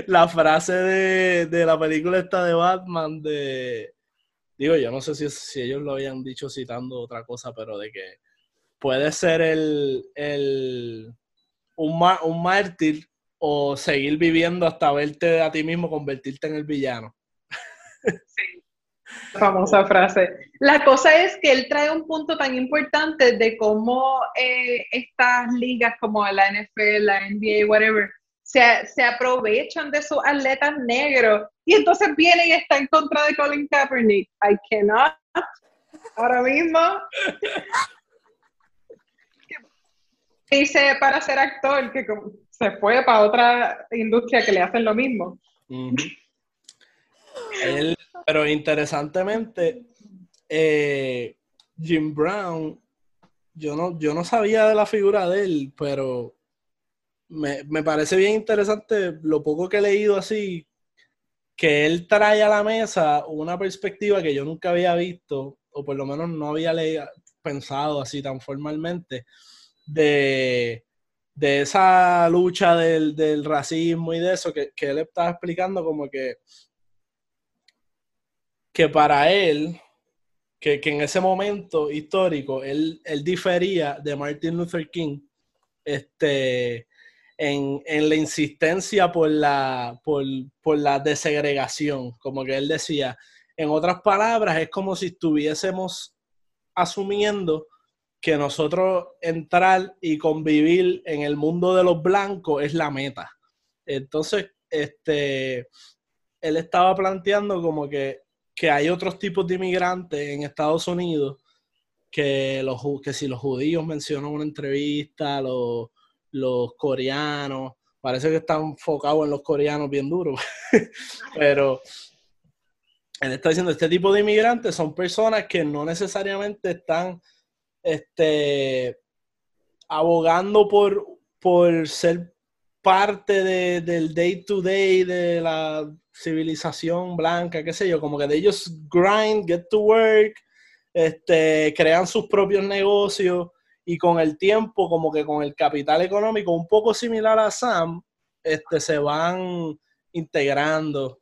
la frase de, de la película esta de Batman de digo yo no sé si, si ellos lo habían dicho citando otra cosa pero de que puede ser el, el un, ma- un mártir o seguir viviendo hasta verte a ti mismo convertirte en el villano famosa frase. La cosa es que él trae un punto tan importante de cómo eh, estas ligas como la NFL, la NBA, whatever, se, se aprovechan de sus atletas negros y entonces viene y está en contra de Colin Kaepernick. I cannot. Ahora mismo. Dice para ser actor que se fue para otra industria que le hacen lo mismo. Pero interesantemente, eh, Jim Brown, yo no, yo no sabía de la figura de él, pero me, me parece bien interesante lo poco que he leído así, que él trae a la mesa una perspectiva que yo nunca había visto, o por lo menos no había le- pensado así tan formalmente, de, de esa lucha del, del racismo y de eso, que, que él estaba explicando como que, que para él, que, que en ese momento histórico, él, él difería de Martin Luther King este, en, en la insistencia por la, por, por la desegregación, como que él decía, en otras palabras, es como si estuviésemos asumiendo que nosotros entrar y convivir en el mundo de los blancos es la meta. Entonces, este, él estaba planteando como que, que hay otros tipos de inmigrantes en Estados Unidos que, los, que si los judíos mencionan en una entrevista, los, los coreanos, parece que están enfocados en los coreanos bien duros, pero él está diciendo, este tipo de inmigrantes son personas que no necesariamente están este, abogando por, por ser parte de- del day to day de la civilización blanca, qué sé yo, como que de ellos grind, get to work, este, crean sus propios negocios y con el tiempo, como que con el capital económico un poco similar a Sam, este, se van integrando.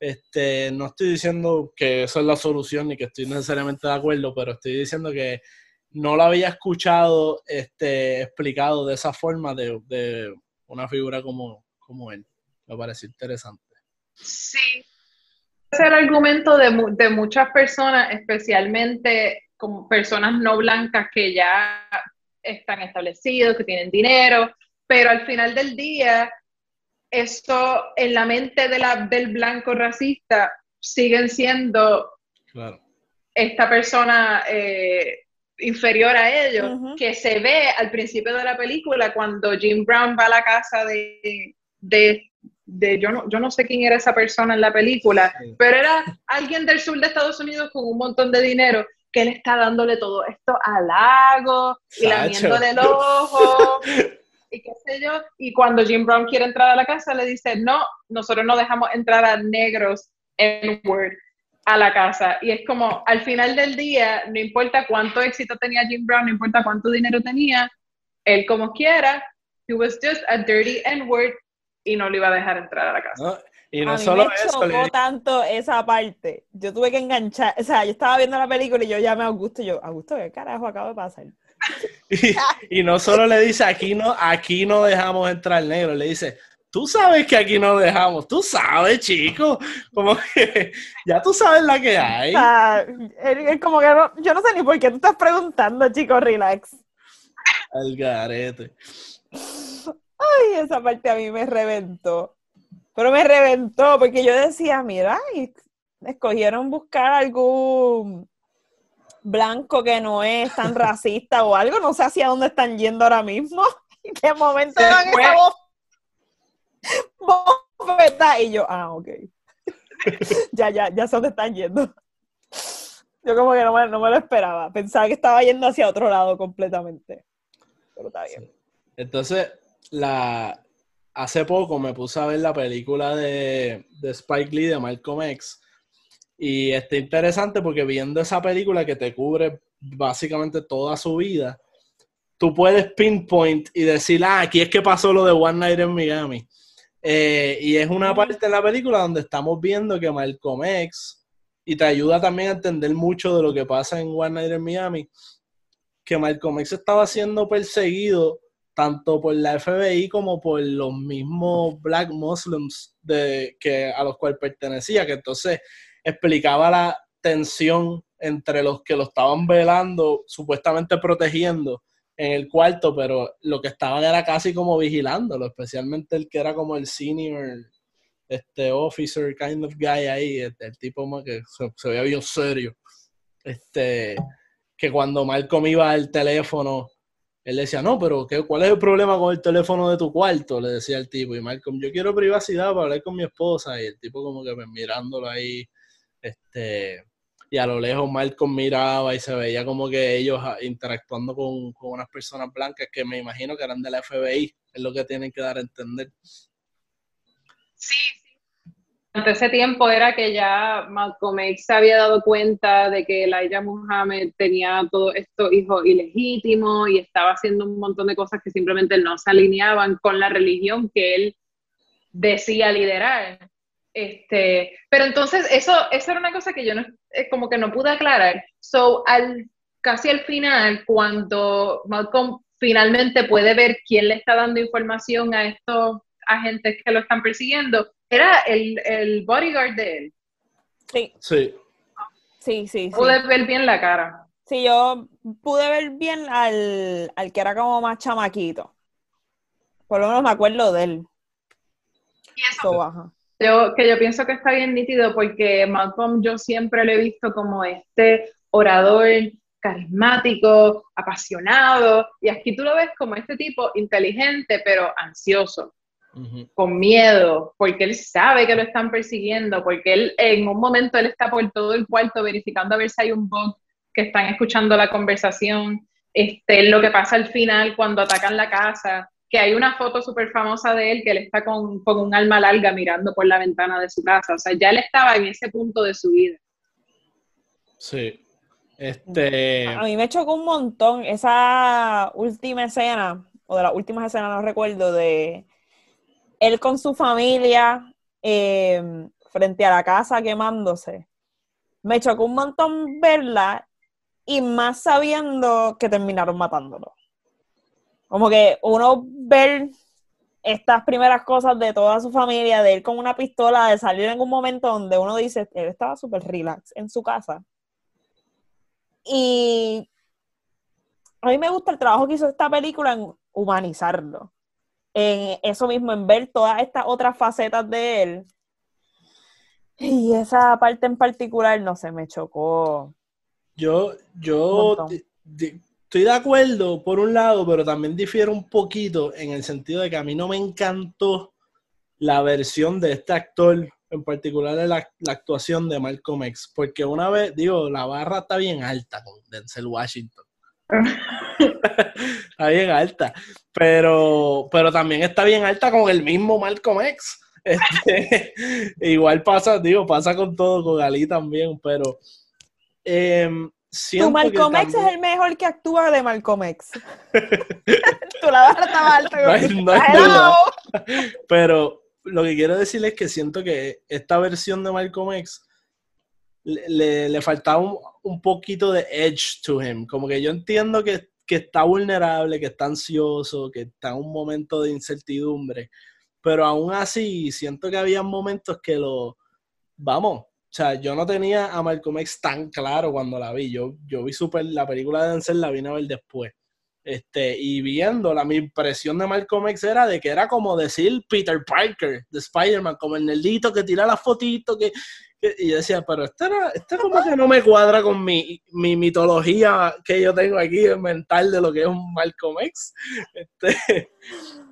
Este, no estoy diciendo que eso es la solución ni que estoy necesariamente de acuerdo, pero estoy diciendo que no lo había escuchado este, explicado de esa forma de, de una figura como, como él. Me pareció interesante. Sí. Es el argumento de, de muchas personas, especialmente como personas no blancas que ya están establecidos, que tienen dinero, pero al final del día, esto en la mente de la, del blanco racista siguen siendo esta persona eh, inferior a ellos, que se ve al principio de la película cuando Jim Brown va a la casa de, de, yo, no, yo no sé quién era esa persona en la película, pero era alguien del sur de Estados Unidos con un montón de dinero que él está dándole todo esto al lago y lamiéndole el ojo y qué sé yo. Y cuando Jim Brown quiere entrar a la casa, le dice, no, nosotros no dejamos entrar a negros en Word a la casa. Y es como, al final del día, no importa cuánto éxito tenía Jim Brown, no importa cuánto dinero tenía, él como quiera, he was just a dirty N-word y no le iba a dejar entrar a la casa. y no a solo mí me eso, chocó tanto esa parte. Yo tuve que enganchar, o sea, yo estaba viendo la película y yo llamé a Augusto y yo, Augusto, ¿qué carajo acaba de pasar? y, no solo le dice, aquí no, aquí no dejamos entrar negro, le dice, tú sabes que aquí no dejamos, tú sabes, chico, como que ya tú sabes la que hay. es como que yo no sé ni por qué tú estás preguntando, chico, relax. Al garete. Ay, esa parte a mí me reventó. Pero me reventó porque yo decía, mira, escogieron buscar algún blanco que no es tan racista o algo, no sé hacia dónde están yendo ahora mismo. ¿En qué momento dan esa voz y yo, ah, ok. ya, ya, ya sé dónde están yendo. Yo como que no me, no me, lo esperaba. Pensaba que estaba yendo hacia otro lado completamente. Pero está bien. Entonces, la... hace poco me puse a ver la película de, de Spike Lee de Malcolm X. Y está interesante porque viendo esa película que te cubre básicamente toda su vida, tú puedes pinpoint y decir, ah, aquí es que pasó lo de One Night in Miami. Eh, y es una parte de la película donde estamos viendo que Malcolm X, y te ayuda también a entender mucho de lo que pasa en One Night in Miami, que Malcolm X estaba siendo perseguido tanto por la FBI como por los mismos Black Muslims de, que, a los cuales pertenecía, que entonces explicaba la tensión entre los que lo estaban velando, supuestamente protegiendo, en el cuarto, pero lo que estaban era casi como vigilándolo, especialmente el que era como el senior este officer kind of guy ahí, el, tipo más que se, veía bien serio. Este, que cuando Malcolm iba al teléfono, él decía, no, pero ¿qué, ¿cuál es el problema con el teléfono de tu cuarto? Le decía el tipo. Y Malcolm, yo quiero privacidad para hablar con mi esposa. Y el tipo como que mirándolo ahí, este, y a lo lejos Malcolm miraba y se veía como que ellos ah, interactuando con, unas personas blancas que me imagino que eran de la FBI, es lo que tienen que dar a entender. Sí. Durante ese tiempo era que ya Malcolm X se había dado cuenta de que Elijah Muhammad tenía todos estos hijos ilegítimos y estaba haciendo un montón de cosas que simplemente no se alineaban con la religión que él decía liderar. Este, pero entonces eso, eso era una cosa que yo no, eh, como que no pude aclarar. So, al, casi al final, cuando Malcolm finalmente puede ver quién le está dando información a estos agentes que lo están persiguiendo, era el, el bodyguard de él. Sí. Sí. Sí, sí, Pude ver bien la cara. Sí, yo pude ver bien al, al que era como más chamaquito. Por lo menos me acuerdo de él. Y eso, baja que yo pienso que está bien nítido porque Malcolm yo siempre lo he visto como este orador carismático, apasionado, y aquí tú lo ves como este tipo inteligente pero ansioso, con miedo, porque él sabe que lo están persiguiendo, porque él en un momento él está por todo el cuarto verificando a ver si hay un bug que están escuchando la conversación, este, lo que pasa al final cuando atacan la casa, que hay una foto súper famosa de él que él está con, con, un alma larga mirando por la ventana de su casa. O sea, ya él estaba en ese punto de su vida. Sí. Este... A mí me chocó un montón esa última escena, o de las últimas escenas, no recuerdo, de él con su familia em, frente a la casa quemándose. Me chocó un montón verla y más sabiendo que terminaron matándolo. Como que uno ver estas primeras cosas de toda su familia, de ir con una pistola, de salir en un momento donde uno dice, él estaba súper relax en su casa. Y a mí me gusta el trabajo que hizo esta película en humanizarlo. En eso mismo, en ver todas estas otras facetas de él. Y esa parte en particular, no sé, me chocó. Yo, yo estoy de acuerdo por un lado, pero también difiero un poquito en el sentido de que a mí no me encantó la versión de este actor, en particular la, la actuación de Malcolm X, porque una vez, digo, la barra está bien alta con Denzel Washington. está bien alta, pero, pero también está bien alta con el mismo Malcolm X. Este, igual pasa, digo, pasa con todo, con Ali también, pero eh, tu Malcolm X es el mejor que actúa de Malcolm X. tu la barra está alta. Pero lo que quiero decir es que siento que esta versión de Malcolm X le, le faltaba un, un, poquito de edge to him. Como que yo entiendo que, que está vulnerable, que está ansioso, que está en un momento de incertidumbre. Pero aún así, siento que había momentos que lo. Vamos, o sea, yo no tenía a Malcolm X tan claro cuando la vi. Yo, yo vi super, la película de Denzel, la vine a ver después. Este, y viéndola, mi impresión de Malcolm X era de que era como decir Peter Parker de Spider-Man, como el nerdito que tira las fotitos, que, y yo decía, pero esto, era, esto como que no me cuadra con mi, mi, mitología que yo tengo aquí mental de lo que es un Malcolm X. Este,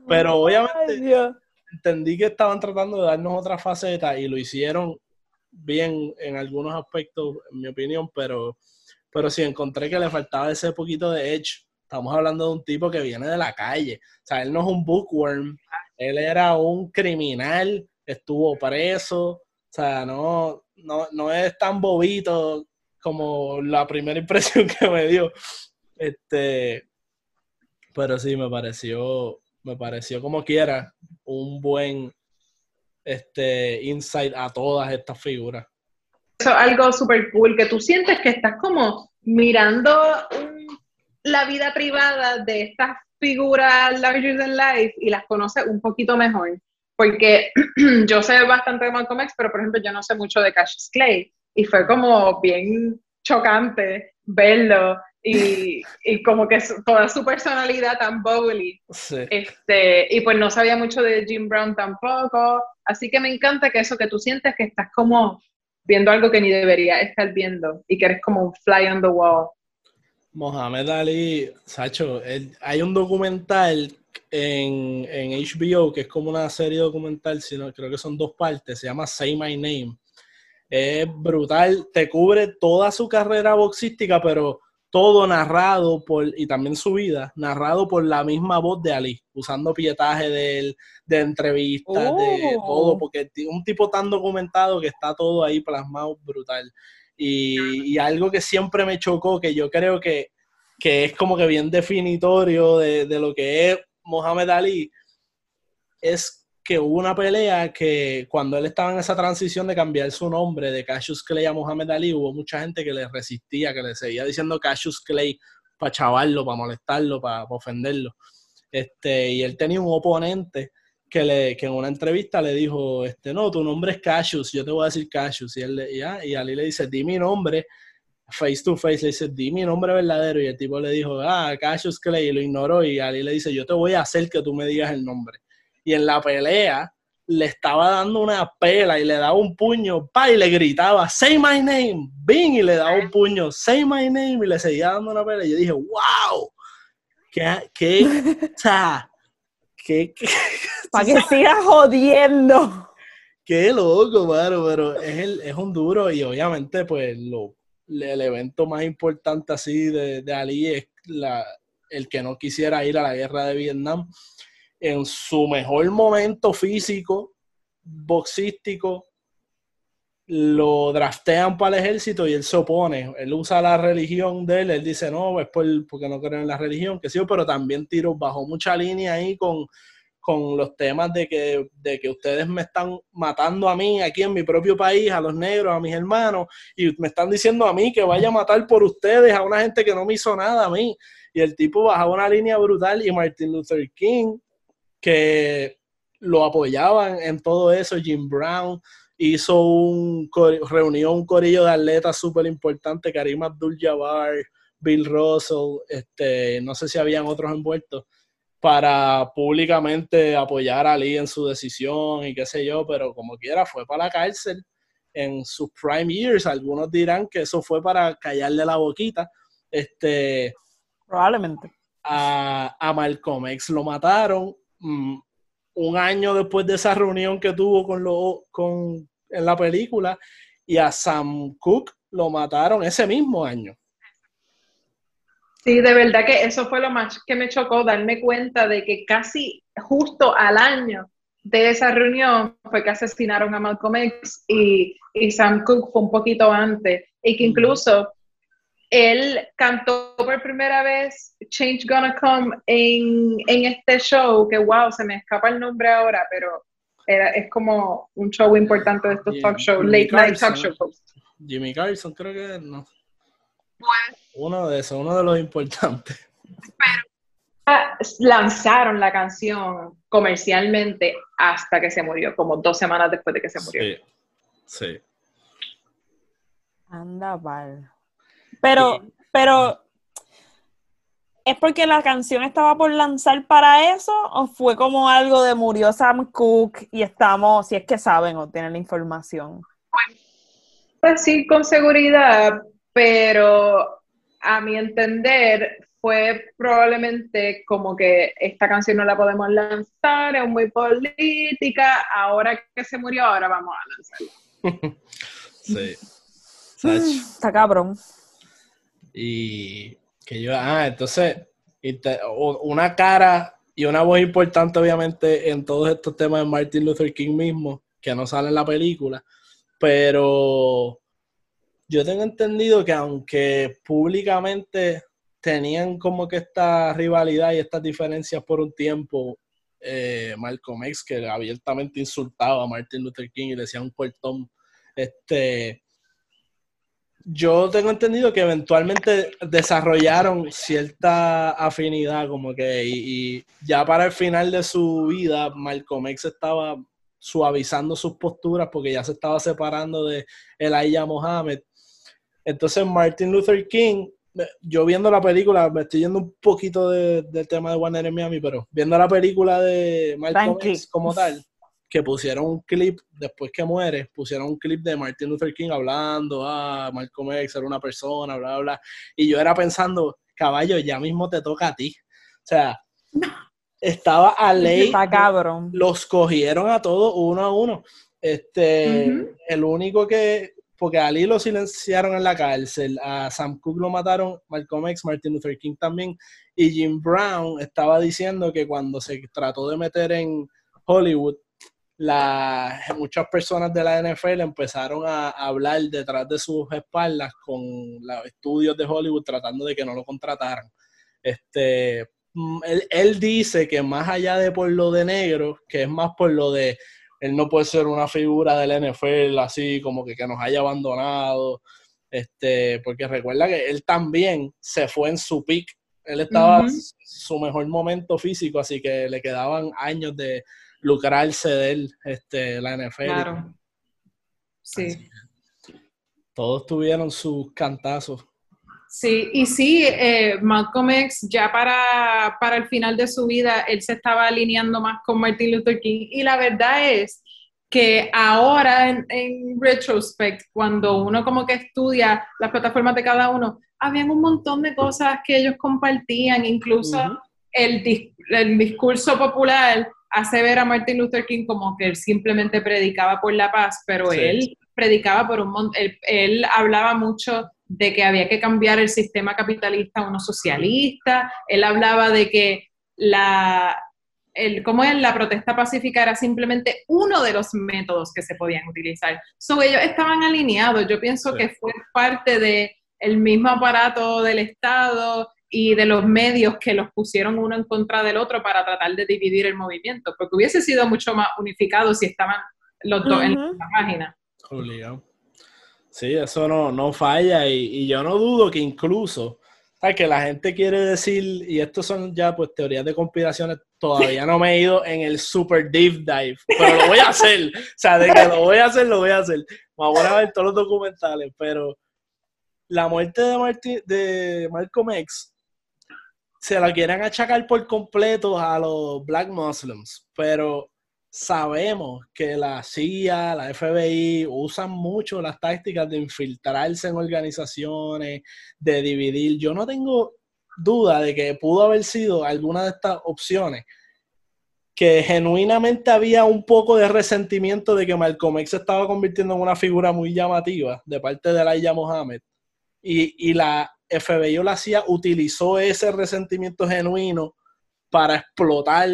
pero obviamente entendí que estaban tratando de darnos otra faceta y lo hicieron bien en algunos aspectos, en mi opinión, pero, pero sí encontré que le faltaba ese poquito de edge. Estamos hablando de un tipo que viene de la calle. O sea, él no es un bookworm, él era un criminal, estuvo preso. O sea, no, no, no es tan bobito como la primera impresión que me dio. Este, pero sí, me pareció, me pareció como quiera un buen este insight a todas estas figuras. Eso es algo súper cool, que tú sientes que estás como mirando la vida privada de estas figuras larger than life y las conoces un poquito mejor. Porque yo sé bastante de Malcolm X, pero por ejemplo yo no sé mucho de Cassius Clay. Y fue como bien chocante verlo y, y, como que toda su personalidad tan bubbly. Este, y pues no sabía mucho de Jim Brown tampoco. Así que me encanta que eso que tú sientes que estás como viendo algo que ni debería estar viendo y que eres como un fly on the wall. Mohamed Ali, Sacho, hay un documental en, en, HBO que es como una serie documental, sino creo que son dos partes, se llama Say My Name. Es brutal, te cubre toda su carrera boxística, pero todo narrado por, y también su vida, narrado por la misma voz de Ali, usando pietaje de él, de entrevistas, de oh. todo, porque es un tipo tan documentado que está todo ahí plasmado brutal. Y, algo que siempre me chocó, que yo creo que, que es como que bien definitorio de, de lo que es Mohamed Ali, es que hubo una pelea que cuando él estaba en esa transición de cambiar su nombre de Cassius Clay a Muhammad Ali, hubo mucha gente que le resistía, que le seguía diciendo Cassius Clay para chavarlo, para molestarlo, para, ofenderlo. Este, y él tenía un oponente que, le, que en una entrevista le dijo, este, no, tu nombre es Cassius, yo te voy a decir Cassius. Y, él, ya, y Ali le dice, di mi nombre, face to face, le dice, di mi nombre verdadero. Y el tipo le dijo, ah, Cassius Clay, y lo ignoró. Y Ali le dice, yo te voy a hacer que tú me digas el nombre y en la pelea le estaba dando una pela y le daba un puño, pa, y le gritaba, say my name, Bing, y le daba un puño, say my name, y le seguía dando una pela. Y yo dije, wow, qué, qué, sea, qué, para que siga jodiendo. Qué loco, mano, pero es, el, es un duro y obviamente, pues, lo, el evento más importante así de, de Ali es la, el que no quisiera ir a la guerra de Vietnam en su mejor momento físico, boxístico, lo draftean para el ejército y él se opone. Él usa la religión de él, él dice, no, es porque no creo en la religión, que sí, pero también tiro bajo mucha línea ahí con, con los temas de que, de que ustedes me están matando a mí aquí en mi propio país, a los negros, a mis hermanos, y me están diciendo a mí que vaya a matar por ustedes a una gente que no me hizo nada a mí. Y el tipo bajaba una línea brutal y Martin Luther King que lo apoyaban en todo eso, Jim Brown hizo un, reunió un corillo de atletas súper importante, Karim Abdul-Jabbar, Bill Russell, este, no sé si habían otros envueltos, para públicamente apoyar a Lee en su decisión y qué sé yo, pero como quiera fue para la cárcel en sus prime years. Algunos dirán que eso fue para callarle la boquita. Este, Probablemente. a, a Malcolm X lo mataron mm, un año después de esa reunión que tuvo con lo, con, en la película y a Sam Cooke lo mataron ese mismo año. Sí, de verdad que eso fue lo más que me chocó, darme cuenta de que casi justo al año de esa reunión fue que asesinaron a Malcolm X y, y Sam Cooke fue un poquito antes, y que incluso él cantó por primera vez Change Gonna Come en, en este show, que wow, se me escapa el nombre ahora, pero era, es como un show importante de estos talk shows, Jimmy late night talk Carson. shows. Jimmy Carson, creo que no. Uno de esos, uno de los importantes. Ah, lanzaron la canción comercialmente hasta que se murió, como dos semanas después de que se murió. Sí. Sí. Anda, pal. Pero, pero, ¿es porque la canción estaba por lanzar para eso? ¿O fue como algo de murió Sam Cooke y estamos, si es que saben o tienen la información? Pues sí, con seguridad, pero a mi entender fue probablemente como que esta canción no la podemos lanzar, es muy política, ahora que se murió, ahora vamos a lanzarla. Sí. Mm, Está cabrón. Y que yo, ah, entonces, inte- u- una cara y una voz importante, obviamente, en todos estos temas de Martin Luther King mismo, que no sale en la película, pero yo tengo entendido que aunque públicamente tenían como que esta rivalidad y estas diferencias por un tiempo, eh, Malcolm X, que abiertamente insultaba a Martin Luther King y le decía un puertón, este, yo tengo entendido que eventualmente desarrollaron cierta afinidad, como que, y, y ya para el final de su vida, Malcolm X estaba suavizando sus posturas porque ya se estaba separando de Elijah Mohammed. Entonces, Martin Luther King, yo viendo la película, me estoy yendo un poquito de- del tema de Warner en Miami, pero viendo la película de Malcolm. X como tal, que pusieron un clip después que muere, pusieron un clip de Martin Luther King hablando, ah, Malcolm X era una persona, bla, bla, bla. Y yo era pensando, caballo, ya mismo te toca a ti. O sea, estaba a ley. Está cabrón. Los cogieron a todos uno a uno. Este, el único que, porque a Ali lo silenciaron en la cárcel, a Sam Cooke lo mataron, Malcolm X, Martin Luther King también, y Jim Brown estaba diciendo que cuando se trató de meter en Hollywood, la, muchas personas de la NFL empezaron a hablar detrás de sus espaldas con los estudios de Hollywood tratando de que no lo contrataran. Este, mm, él, él dice que más allá de por lo de negro, que es más por lo de él no puede ser una figura del NFL así como que, que nos haya abandonado, este, porque recuerda que él también se fue en su pick, él estaba en su mejor momento físico, así que le quedaban años de lucrarse de él, este, la NFL. Claro. Sí. Todos tuvieron sus cantazos. Sí, y sí, eh, Malcolm X ya para, para el final de su vida, él se estaba alineando más con Martin Luther King. Y la verdad es que ahora en, en retrospect, cuando uno como que estudia las plataformas de cada uno, habían un montón de cosas que ellos compartían, incluso el, dis- el discurso popular hace ver a Martin Luther King como que él simplemente predicaba por la paz, pero Sí. él predicaba por un montón, él, él hablaba mucho de que había que cambiar el sistema capitalista a uno socialista, él hablaba de que la, el, ¿cómo es? la protesta pacífica era simplemente uno de los métodos que se podían utilizar. So, ellos estaban alineados, yo pienso Sí. que fue parte de el mismo aparato del Estado y de los medios que los pusieron uno en contra del otro para tratar de dividir el movimiento, porque hubiese sido mucho más unificado si estaban los dos en la página. Obligado. Sí, eso no, no falla y, y yo no dudo que incluso sea, que la gente quiere decir, y esto son ya pues teorías de conspiraciones, todavía no me he ido en el super deep dive, pero lo voy a hacer. O sea, de que lo voy a hacer, lo voy a hacer. Vamos a ver todos los documentales, pero la muerte de, Marty, de Malcolm X se la quieren achacar por completo a los black muslims, pero sabemos que la CIA, la FBI usan mucho las tácticas de infiltrarse en organizaciones, de dividir. Yo no tengo duda de que pudo haber sido alguna de estas opciones, que genuinamente había un poco de resentimiento de que Malcolm X se estaba convirtiendo en una figura muy llamativa de parte de Laia Mohammed. Y, y la FBI o la CIA utilizó ese resentimiento genuino para explotar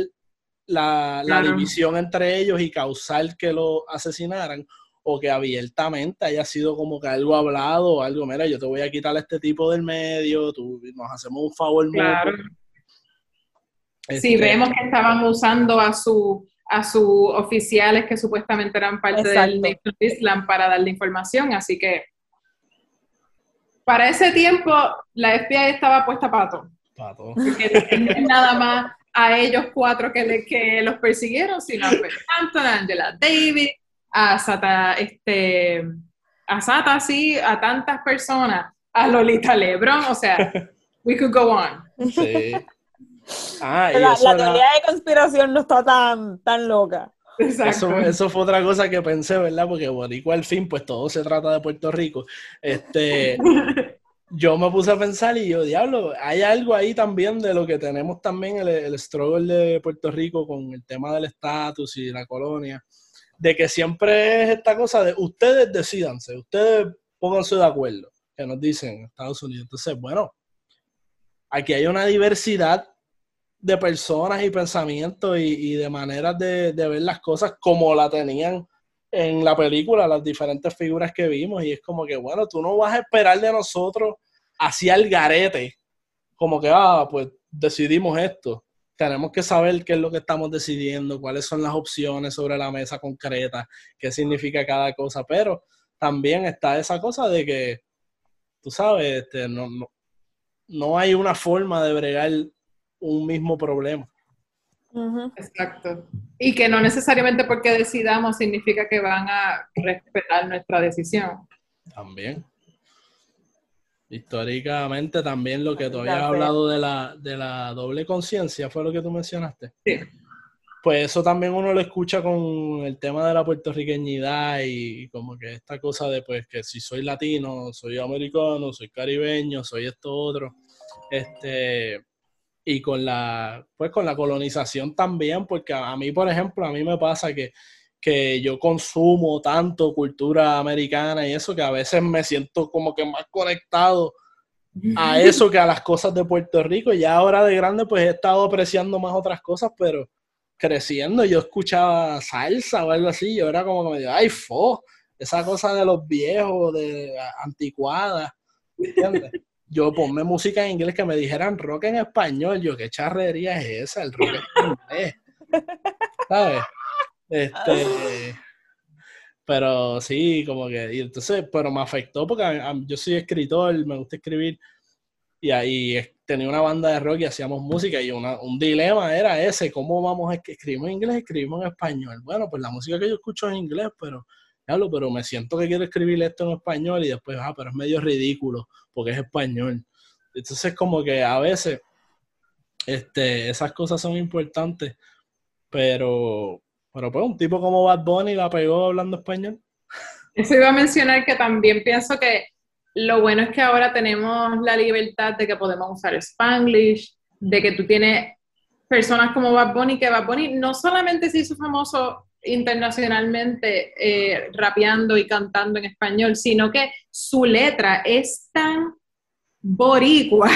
la, división entre ellos y causar que lo asesinaran o que abiertamente haya sido como que algo hablado o algo, mira, yo te voy a quitar a este tipo del medio, tú, nos hacemos un favor claro. Sí, este, vemos que estaban usando a su a sus oficiales que supuestamente eran parte del Islam para darle información, así que para ese tiempo la FBI estaba puesta pato. Pato. Porque no es nada más a ellos cuatro que, que los persiguieron, sino a Anton, a Angela David, a Sata, este, a Sata, sí, a tantas personas, a Lolita Lebron, o sea, we could go on. Sí. Ah, la, teoría de conspiración no está tan, tan loca. Eso, eso, fue otra cosa que pensé, ¿verdad? Porque igual al fin, pues todo se trata de Puerto Rico. Este, yo me puse a pensar y yo, diablo, hay algo ahí también de lo que tenemos también el, el struggle de Puerto Rico con el tema del estatus y la colonia, de que siempre es esta cosa de ustedes decidanse, ustedes pónganse de acuerdo, que nos dicen Estados Unidos. Entonces, bueno, aquí hay una diversidad de personas y pensamientos y, de maneras de, de ver las cosas como la tenían en la película, las diferentes figuras que vimos, y es como que, bueno, tú no vas a esperar de nosotros hacia el garete, como que, ah, pues decidimos esto. Tenemos que saber qué es lo que estamos decidiendo, cuáles son las opciones sobre la mesa concreta, qué significa cada cosa, pero también está esa cosa de que, tú sabes, este, no, no, no hay una forma de bregar un mismo problema. Exacto. Y que no necesariamente porque decidamos significa que van a respetar nuestra decisión. También. Históricamente también lo que tú habías hablado de la, de la doble conciencia fue lo que tú mencionaste. Sí. Pues eso también uno lo escucha con el tema de la puertorriqueñidad y como que esta cosa de pues que si soy latino, soy americano, soy caribeño, soy esto otro. Este, y con la, pues con la colonización también, porque a, mí, por ejemplo, a mí me pasa que, que yo consumo tanto cultura americana y eso que a veces me siento como que más conectado a eso que a las cosas de Puerto Rico. Y ya ahora de grande pues he estado apreciando más otras cosas, pero creciendo yo escuchaba salsa o algo así, yo era como que me ay, fo, esa cosa de los viejos, de anticuada, ¿entiendes? Yo ponme música en inglés que me dijeran rock en español. Yo, ¿qué charrería es esa? El rock en inglés. ¿Sabes? Este. Pero sí, como que. Y entonces, pero me afectó porque yo soy escritor, me gusta escribir. Y ahí tenía una banda de rock y hacíamos música. Y un dilema era ese: ¿cómo vamos a escribir en inglés? Escribimos en español. Bueno, pues la música que yo escucho es en inglés, pero pero me siento que quiero escribir esto en español y después, ah, pero es medio ridículo porque es español. Entonces, como que a veces este, esas cosas son importantes, pero, pero pues un tipo como Bad Bunny la pegó hablando español. Eso iba a mencionar que también pienso que lo bueno es que ahora tenemos la libertad de que podemos usar Spanglish, de que tú tienes personas como Bad Bunny, que Bad Bunny no solamente se hizo famoso internacionalmente eh, rapeando y cantando en español, sino que su letra es tan boricua.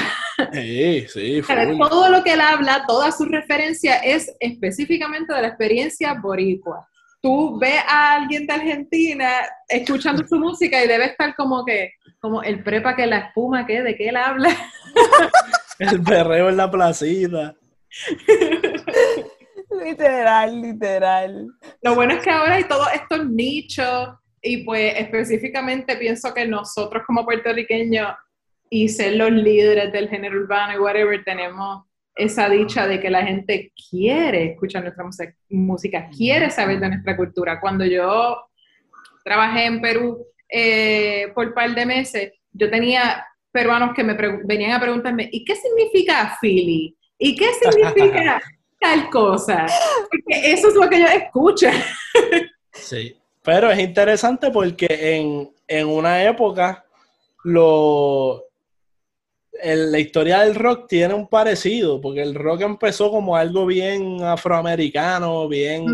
Sí, sí, Todo lo que él habla, toda su referencia es específicamente de la experiencia boricua. Tú ves a alguien de Argentina escuchando su música y debe estar como que, como el prepa que la espuma, que ¿de qué él habla? el perreo en la placita. Literal, literal. Lo bueno es que ahora hay todos estos nichos y pues específicamente pienso que nosotros como puertorriqueños y ser los líderes del género urbano y whatever, tenemos esa dicha de que la gente quiere escuchar nuestra música, quiere saber de nuestra cultura. Cuando yo trabajé en Perú eh, por un par de meses, yo tenía peruanos que me venían a preguntarme, ¿y qué significa Philly? ¿Y qué significa tal cosa? Porque eso es lo que ellos escuchan. Sí, pero es interesante porque en, en una época lo, la historia del rock tiene un parecido, porque el rock empezó como algo bien afroamericano, bien,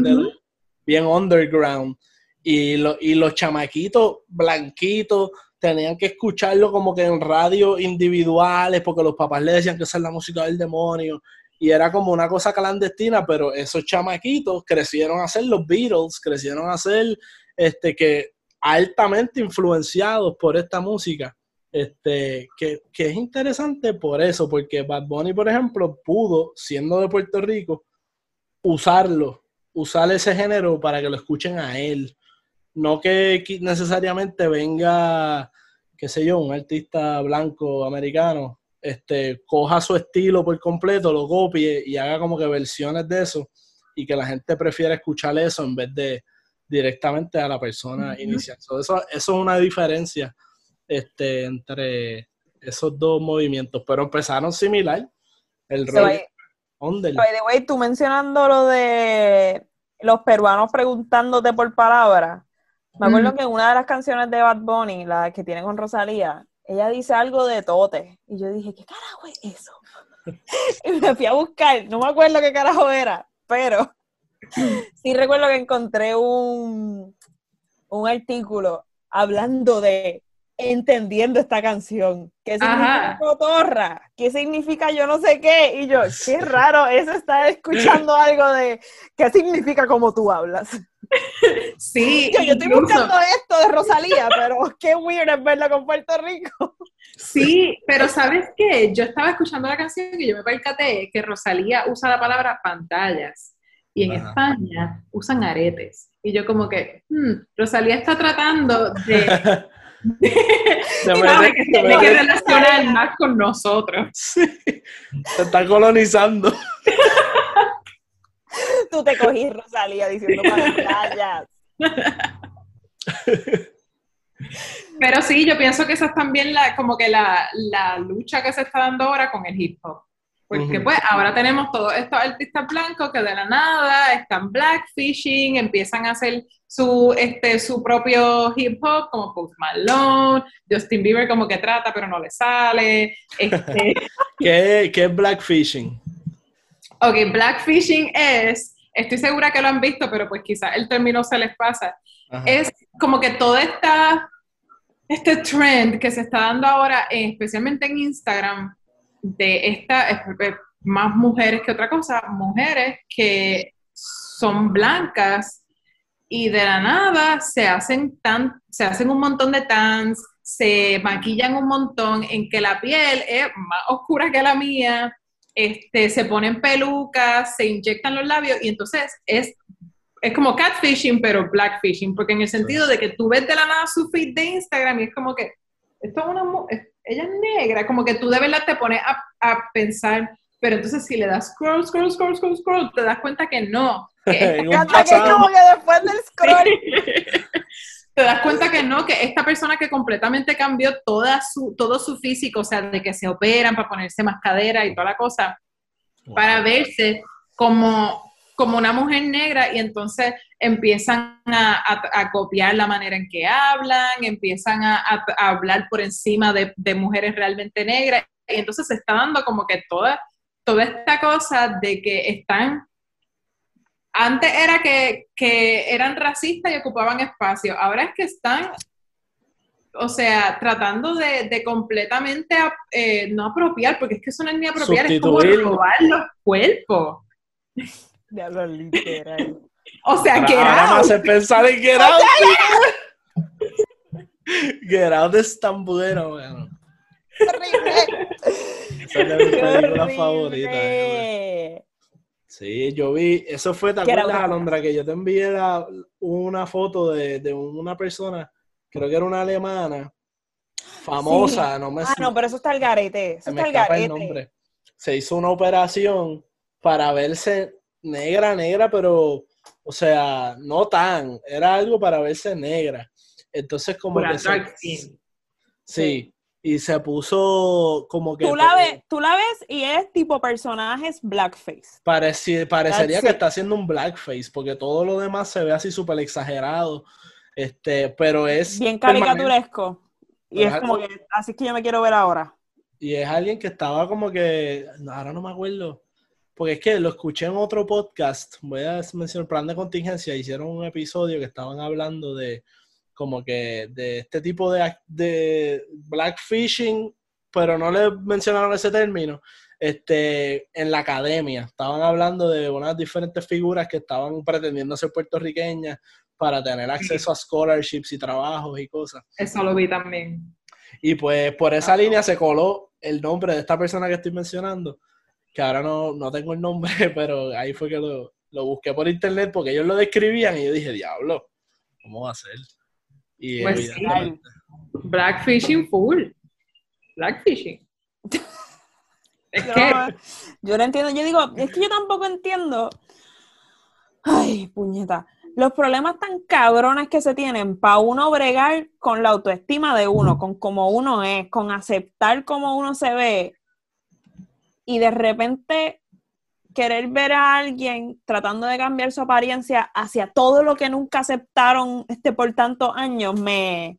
bien underground, y, y los chamaquitos blanquitos tenían que escucharlo como que en radio individuales, porque los papás le decían que esa es la música del demonio, y era como una cosa clandestina, pero esos chamaquitos crecieron a ser los Beatles, crecieron a ser este, que altamente influenciados por esta música. Este, que, es interesante por eso, porque Bad Bunny, por ejemplo, pudo, siendo de Puerto Rico, usarlo, usar ese género para que lo escuchen a él. No que necesariamente venga, qué sé yo, un artista blanco americano, este, coja su estilo por completo, lo copie y haga como que versiones de eso y que la gente prefiera escuchar eso en vez de directamente a la persona inicial. eso, eso es una diferencia este, entre esos dos movimientos, pero empezaron similar. El rol. By the way, tú mencionando lo de los peruanos preguntándote por palabras. Me acuerdo que en una de las canciones de Bad Bunny, la que tiene con Rosalía, ella dice algo de tote. Y yo dije, ¿qué carajo es eso? y me fui a buscar, no me acuerdo qué carajo era, pero sí recuerdo que encontré un, un artículo hablando de entendiendo esta canción. ¿Qué significa cotorra? ¿Qué significa yo no sé qué? Y yo, qué raro eso está escuchando algo de qué significa como tú hablas. Sí. Yo, estoy buscando esto de Rosalía, pero qué weird es verla con Puerto Rico. Sí, pero ¿sabes qué? Yo estaba escuchando la canción y yo me percaté que Rosalía usa la palabra pantallas y en España usan aretes. Y yo como que, hmm, Rosalía está tratando de que tiene que relacionar más con nosotros. Se está colonizando. Tú te cogí, Rosalía, diciendo pantallas. Pero sí, yo pienso que esa es también la, como que la, la lucha que se está dando ahora con el hip hop. Porque pues ahora tenemos todos estos artistas blancos que de la nada están blackfishing, empiezan a hacer su, este, su propio hip hop, como Post Malone, Justin Bieber como que trata pero no le sale. Este... ¿Qué, ¿Qué, es blackfishing? Ok, blackfishing es, estoy segura que lo han visto, pero pues quizás el término se les pasa. Es como que toda esta, este trend que se está dando ahora, especialmente en Instagram, de esta, más mujeres que otra cosa, mujeres que son blancas y de la nada se hacen tan, se hacen un montón de tans, se maquillan un montón, en que la piel es más oscura que la mía, este, se ponen pelucas, se inyectan los labios y entonces es, es como catfishing, pero blackfishing, porque en el sentido de que tú ves de la nada su feed de Instagram y es como que esto es una, ella es negra, como que tú de verdad te pones a, a pensar, pero entonces si le das scroll, scroll, scroll, scroll, scroll, te das cuenta que no. Que como que después del scroll. Te das cuenta que no, que esta persona que completamente cambió toda su, todo su físico, o sea, de que se operan para ponerse más cadera y toda la cosa, para verse como como una mujer negra y entonces empiezan a, copiar la manera en que hablan, empiezan a, hablar por encima de, mujeres realmente negras y entonces se está dando como que toda, toda esta cosa de que están... Antes era que, eran racistas y ocupaban espacio, ahora es que están o sea, tratando de, completamente, eh, no apropiar, porque es que eso no es ni apropiar, es como robar los cuerpos. Diablo, literal. o sea, que Ahora me pensar en Get Out. Get Out es tan bueno, bueno. Horrible. Esa es mi película favorita. Sí, yo vi, eso fue, ¿te acuerdas, Alondra? Que yo te envié la, una foto de, de, una persona, creo que era una alemana, famosa, Sí. no me Ah, no, pero eso está el garete. Eso se me está el escapa el garete. nombre. Se hizo una operación para verse negra, negra, pero, o sea, no tan. Era algo para verse negra. Entonces, como que se- skin. Sí, y se puso como que Tú la, ves, tú la ves y es tipo personajes blackface. pareci- parecería That's que it. está haciendo un blackface, porque todo lo demás se ve así súper exagerado. Este, pero es Bien caricaturesco. Y es es como que, así es que yo me quiero ver ahora. Y es alguien que estaba como que, ahora no me acuerdo, porque es que lo escuché en otro podcast, voy a mencionar plan de contingencia, hicieron un episodio que estaban hablando de como que de este tipo de, de blackfishing, pero no le mencionaron ese término, este, en la academia. Estaban hablando de unas diferentes figuras que estaban pretendiendo ser puertorriqueñas para tener acceso a scholarships y trabajos y cosas. Eso lo vi también. Y pues por esa línea se coló el nombre de esta persona que estoy mencionando, que ahora no, no tengo el nombre, pero ahí fue que lo, lo busqué por internet porque ellos lo describían y yo dije, diablo, ¿cómo va a ser? Y Pues sí. Blackfishing full. Blackfishing. Es que yo no entiendo. Yo digo, es que yo tampoco entiendo. Ay, puñeta. Los problemas tan cabrones que se tienen para uno bregar con la autoestima de uno, con cómo uno es, con aceptar cómo uno se ve. Y de repente querer ver a alguien tratando de cambiar su apariencia hacia todo lo que nunca aceptaron este por tantos años me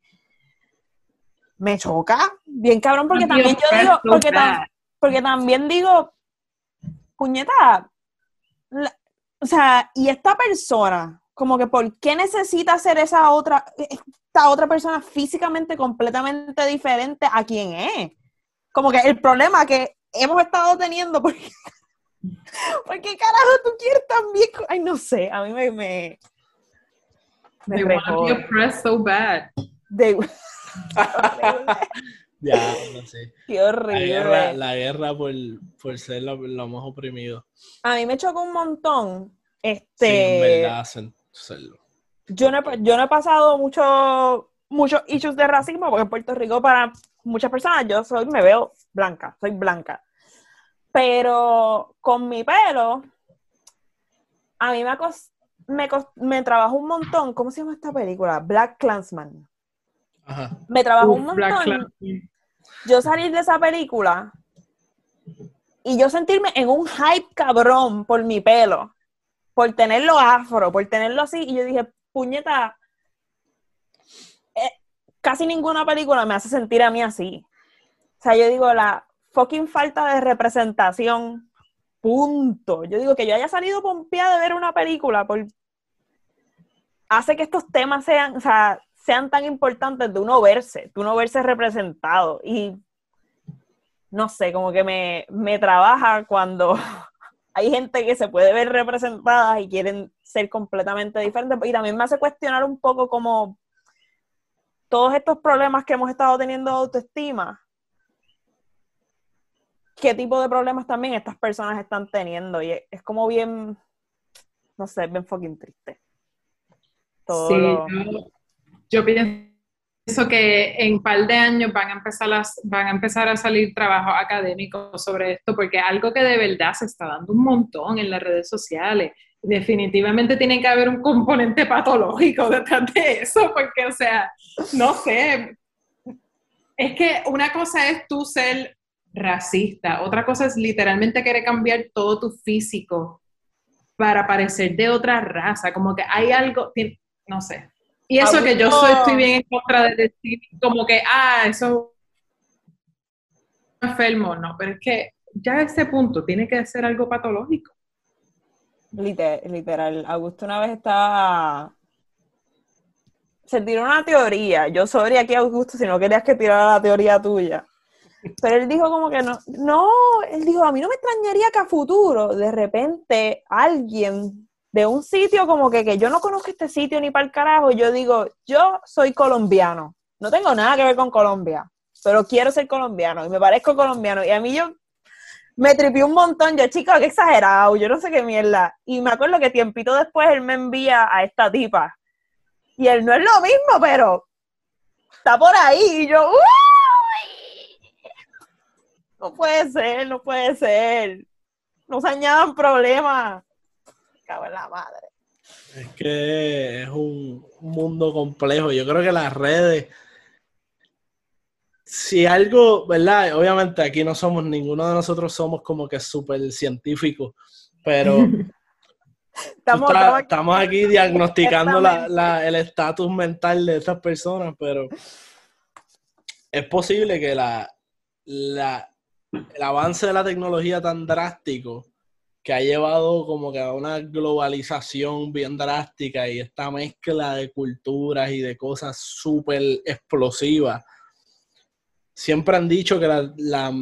me choca bien cabrón porque también yo digo porque, tam- bad. porque también digo puñeta la- o sea y esta persona como que por qué necesita ser esa otra esta otra persona físicamente completamente diferente a quien es como que el problema que hemos estado teniendo porque ¿Por qué carajo tú quieres también? co- Ay, no sé, a mí me... me, me they want to be oppressed so bad. De- ya, no sé. Qué La horrible. guerra, la guerra por, por ser lo, lo más oprimido. A mí me chocó un montón. Sí, en Este, verdad, hacen serlo. yo, no, he- yo no he pasado mucho, muchos issues de racismo porque en Puerto Rico para muchas personas yo soy, me veo blanca, soy blanca. Pero con mi pelo, a mí me, cos- me, me trabajó un montón. ¿Cómo se llama esta película? Black Clansman. Ajá. Me trabajó Uf, un montón. Yo salir de esa película y yo sentirme en un hype cabrón por mi pelo, por tenerlo afro, por tenerlo así, y yo dije, puñeta, eh, casi ninguna película me hace sentir a mí así. O sea, yo digo, la fucking falta de representación, punto. Yo digo que yo haya salido pompeada de ver una película por... hace que estos temas sean, o sea, sean tan importantes de uno verse, de uno verse representado. Y no sé, como que me, me trabaja cuando hay gente que se puede ver representada y quieren ser completamente diferentes. Y también me hace cuestionar un poco como todos estos problemas que hemos estado teniendo de autoestima, qué tipo de problemas también estas personas están teniendo. Y es, es como bien, no sé, bien fucking triste. Todo Sí, lo- yo, yo pienso que en un par de años van a empezar a, van a empezar a salir trabajos académicos sobre esto, porque algo que de verdad se está dando un montón en las redes sociales. Definitivamente tiene que haber un componente patológico detrás de eso, porque, o sea, no sé. Es que una cosa es tú ser racista, otra cosa es literalmente querer cambiar todo tu físico para parecer de otra raza, como que hay algo, no sé. Y eso que yo soy, estoy bien en contra de decir como que, ah, eso es enfermo, no, pero es que ya a ese punto tiene que ser algo patológico. Liter- literal, Augusto una vez estaba. Se tiró una teoría. Yo sobre aquí, Augusto, si no querías que tirara la teoría tuya. Pero él dijo como que no. No, él dijo, a mí no me extrañaría que a futuro, de repente, alguien de un sitio como que, que yo no conozco este sitio ni para el carajo, yo digo, yo soy colombiano. No tengo nada que ver con Colombia, pero quiero ser colombiano y me parezco colombiano. Y a mí yo me tripió un montón. Yo, chico, qué exagerado, yo no sé qué mierda. Y me acuerdo que tiempito después él me envía a esta tipa. Y él no es lo mismo, pero está por ahí. Y yo, ¡uh! No puede ser, no puede ser. No se añadan problemas. Cago en la madre. Es que es un mundo complejo. Yo creo que las redes, si algo, ¿verdad? Obviamente aquí no somos, ninguno de nosotros somos como que súper científicos, pero Estamos, está- estamos- estamos aquí diagnosticando la- la- el estatus mental de estas personas, pero es posible que la, la- el avance de la tecnología tan drástico que ha llevado como que a una globalización bien drástica y esta mezcla de culturas y de cosas súper explosivas. Siempre han dicho que la, la-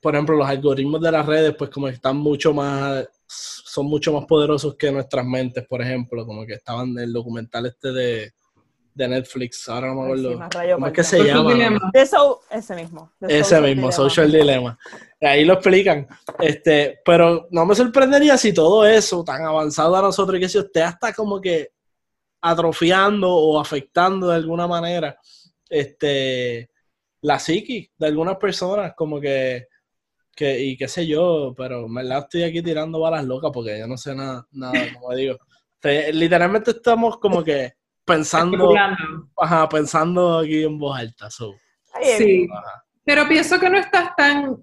por ejemplo, los algoritmos de las redes, pues como están mucho más, son mucho más poderosos que nuestras mentes, por ejemplo, como que estaban en el documental este de, de Netflix, ahora no me sí, acuerdo. más rayo ¿Cómo es parda. que se llama? So- ese mismo. Ese Social mismo, Dilemma. Social Dilemma. Ahí lo explican. Este, pero no me sorprendería si todo eso, tan avanzado a nosotros, y que si usted está como que atrofiando o afectando de alguna manera este, la psiqui de algunas personas, como que, que, y qué sé yo, pero en verdad estoy aquí tirando balas locas porque yo no sé nada, nada como digo. Te- literalmente estamos como que pensando, ajá, pensando aquí en voz alta. so. Sí. Ajá. Pero pienso que no estás tan.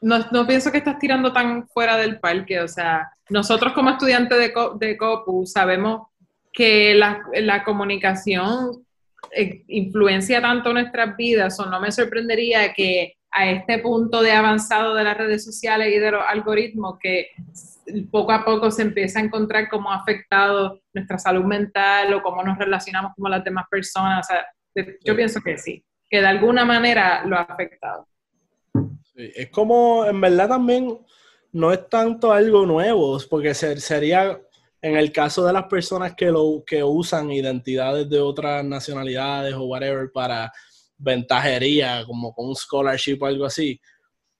No, no pienso que estás tirando tan fuera del parque. O sea, nosotros como estudiantes de, Co- de COPU sabemos que la, la comunicación eh, influencia tanto nuestras vidas, o no me sorprendería que a este punto de avanzado de las redes sociales y de los algoritmos, que poco a poco se empieza a encontrar cómo ha afectado nuestra salud mental o cómo nos relacionamos con las demás personas. O sea, yo pienso que sí, que de alguna manera lo ha afectado. Sí, Es como, en verdad también no es tanto algo nuevo, porque ser- sería, en el caso de las personas que, lo, que usan identidades de otras nacionalidades o whatever para ventajería, como con un scholarship o algo así,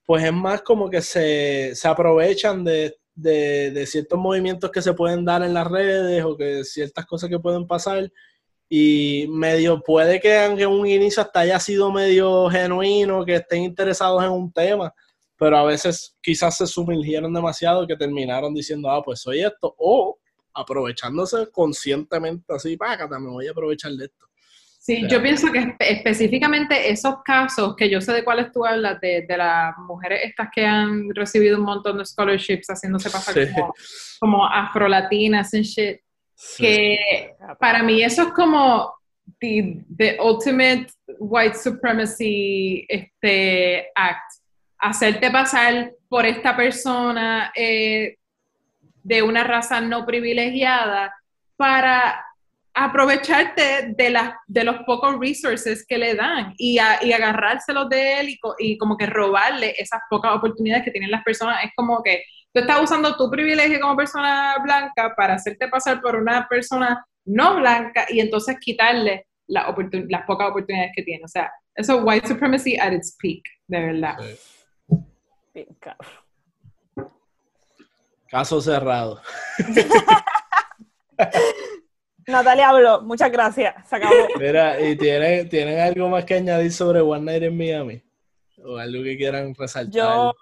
pues es más como que se, se aprovechan de, de- de ciertos movimientos que se pueden dar en las redes o que ciertas cosas que pueden pasar y medio puede que en un inicio hasta haya sido medio genuino, que estén interesados en un tema, pero a veces quizás se sumergieron demasiado que terminaron diciendo, ah, pues soy esto, o aprovechándose conscientemente así, págata, me voy a aprovechar de esto. Sí, yo pienso que espe- específicamente esos casos, que yo sé de cuáles tú hablas, de, de las mujeres estas que han recibido un montón de scholarships haciéndose pasar Sí. como, como afrolatinas and shit, que para mí eso es como the, the ultimate white supremacy este, act. Hacerte pasar por esta persona eh, de una raza no privilegiada para aprovecharte de, las de los pocos resources que le dan y, a- y agarrárselos de él y, co- y como que robarle esas pocas oportunidades que tienen las personas. Es como que tú estás usando tu privilegio como persona blanca para hacerte pasar por una persona no blanca y entonces quitarle la oportun- las pocas oportunidades que tiene. O sea, eso es white supremacy at its peak, de verdad. Cabrón. Caso cerrado. Natalia habló, muchas gracias. Se acabó. Mira, ¿y tienen, tienen algo más que añadir sobre One Night in Miami? ¿O algo que quieran resaltar? Yo,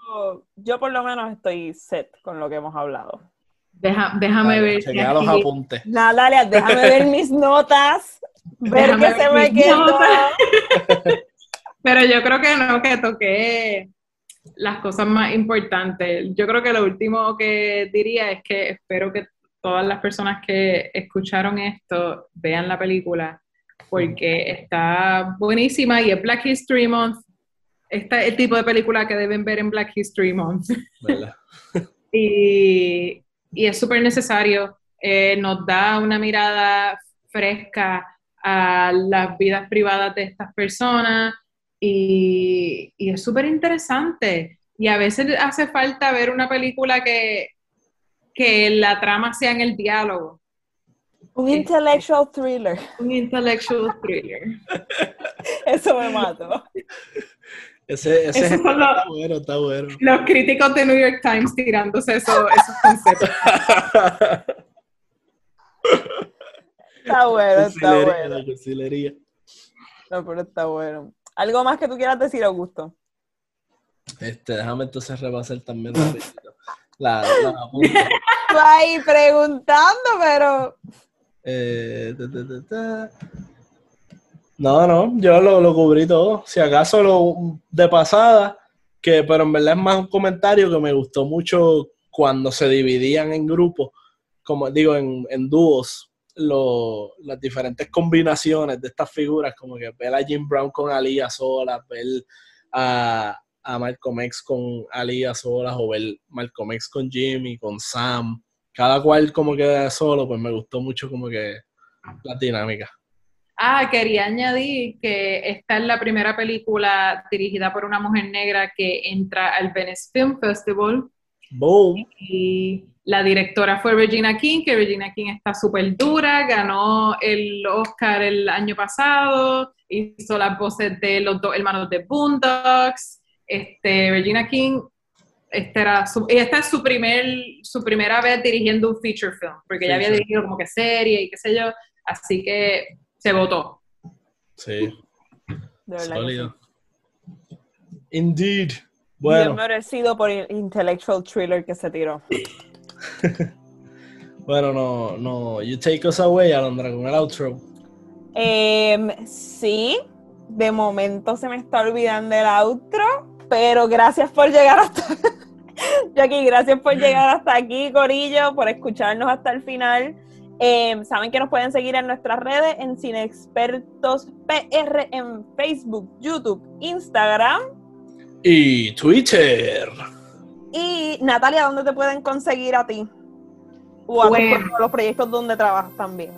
yo por lo menos estoy set con lo que hemos hablado. Deja- déjame ver. chequea los apuntes. Natalia, déjame ver mis notas, ver Déjame qué se ver me mis quedó. notas. Pero yo creo que no, que toqué las cosas más importantes. Yo creo que lo último que diría es que espero que todas las personas que escucharon esto vean la película porque está buenísima y es Black History Month. Este es el tipo de película que deben ver en Black History Month. y, y es súper necesario. Eh, nos da una mirada fresca a las vidas privadas de estas personas y, y es súper interesante. Y a veces hace falta ver una película que, que la trama sea en el diálogo. Un intellectual thriller. Un intellectual thriller. Eso me mató. Ese, ese los- está bueno, está bueno. Los críticos de New York Times tirándose eso- esos conceptos. Está bueno, está bueno. la. No, pero está bueno. ¿Algo más que tú quieras decir, Augusto? Este, déjame entonces repasar también rapidito. La, la. Tú ahí preguntando, pero Eh, ta, ta, ta, ta. No, no, yo lo, lo cubrí todo. Si acaso lo de pasada, que pero en verdad es más un comentario que me gustó mucho cuando se dividían en grupos, como digo, en, en dúos, lo- las diferentes combinaciones de estas figuras, como que ver a Jim Brown con Aliyah sola, ver a, a Malcolm X con Aliyah solas, o ver Malcolm X con Jimmy, con Sam, cada cual como que solo, pues me gustó mucho como que la dinámica. Ah, quería añadir que esta es la primera película dirigida por una mujer negra que entra al Venice Film Festival. Boom. Y la directora fue Regina King, que Regina King está súper dura, ganó el Oscar el año pasado, hizo las voces de los dos hermanos de Boondocks. Este, Regina King, esta, era su, y esta es su, primer, su primera vez dirigiendo un feature film, porque ya había Feature. dirigido como que serie y qué sé yo, así que se votó. Sí, de sólido. Indeed. sí. Bien Bueno, merecido por el intellectual thriller que se tiró. bueno, no, no. You take us away, Alondra, con el outro. Em, sí, de momento se me está olvidando el outro, pero gracias por llegar hasta Jackie, gracias por llegar hasta aquí, Corillo, por escucharnos hasta el final. Em, Saben que nos pueden seguir en nuestras redes, en Cine Expertos PR, en Facebook, YouTube, Instagram. Y Twitter. Y Natalia, ¿dónde te pueden conseguir a ti? O a Bueno. pro- los proyectos donde trabajas también.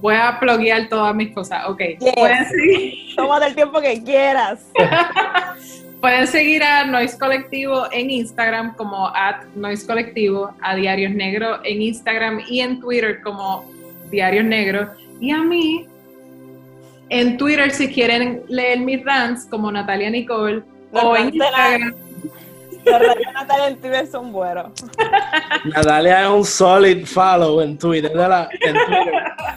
Voy a pluguear todas mis cosas. Ok. Yes. Pueden, seguir, Tómate el tiempo que quieras. pueden seguir a Noise Colectivo en Instagram como at Noise Colectivo, a Diarios Negros en Instagram y en Twitter como Diarios Negros. Y a mí en Twitter si quieren leer mis rants como Natalia Nicole Los o en la- Instagram. Los redes de Natalia en Twitter son buenos. Natalia es un solid follow en Twitter. de la- en Twitter.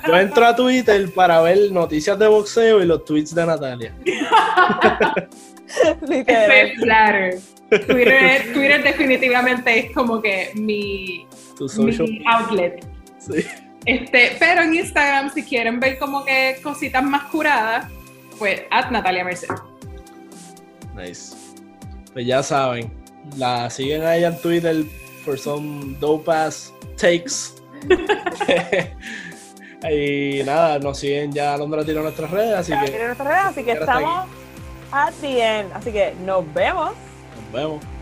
Yo entro a Twitter para ver noticias de boxeo y los tweets de Natalia. Literal. Flatter. Twitter, Twitter definitivamente es como que mi, Tu social. mi outlet. Sí. Este, pero en Instagram, si quieren ver como que cositas más curadas, pues at Natalia Merced. Nice. Pues ya saben, la siguen a ella en Twitter for some dope ass takes. y nada, nos siguen ya Alondra tiró nuestras redes, así que nuestras redes, así que aquí. At the. Así que nos vemos. nos vemos.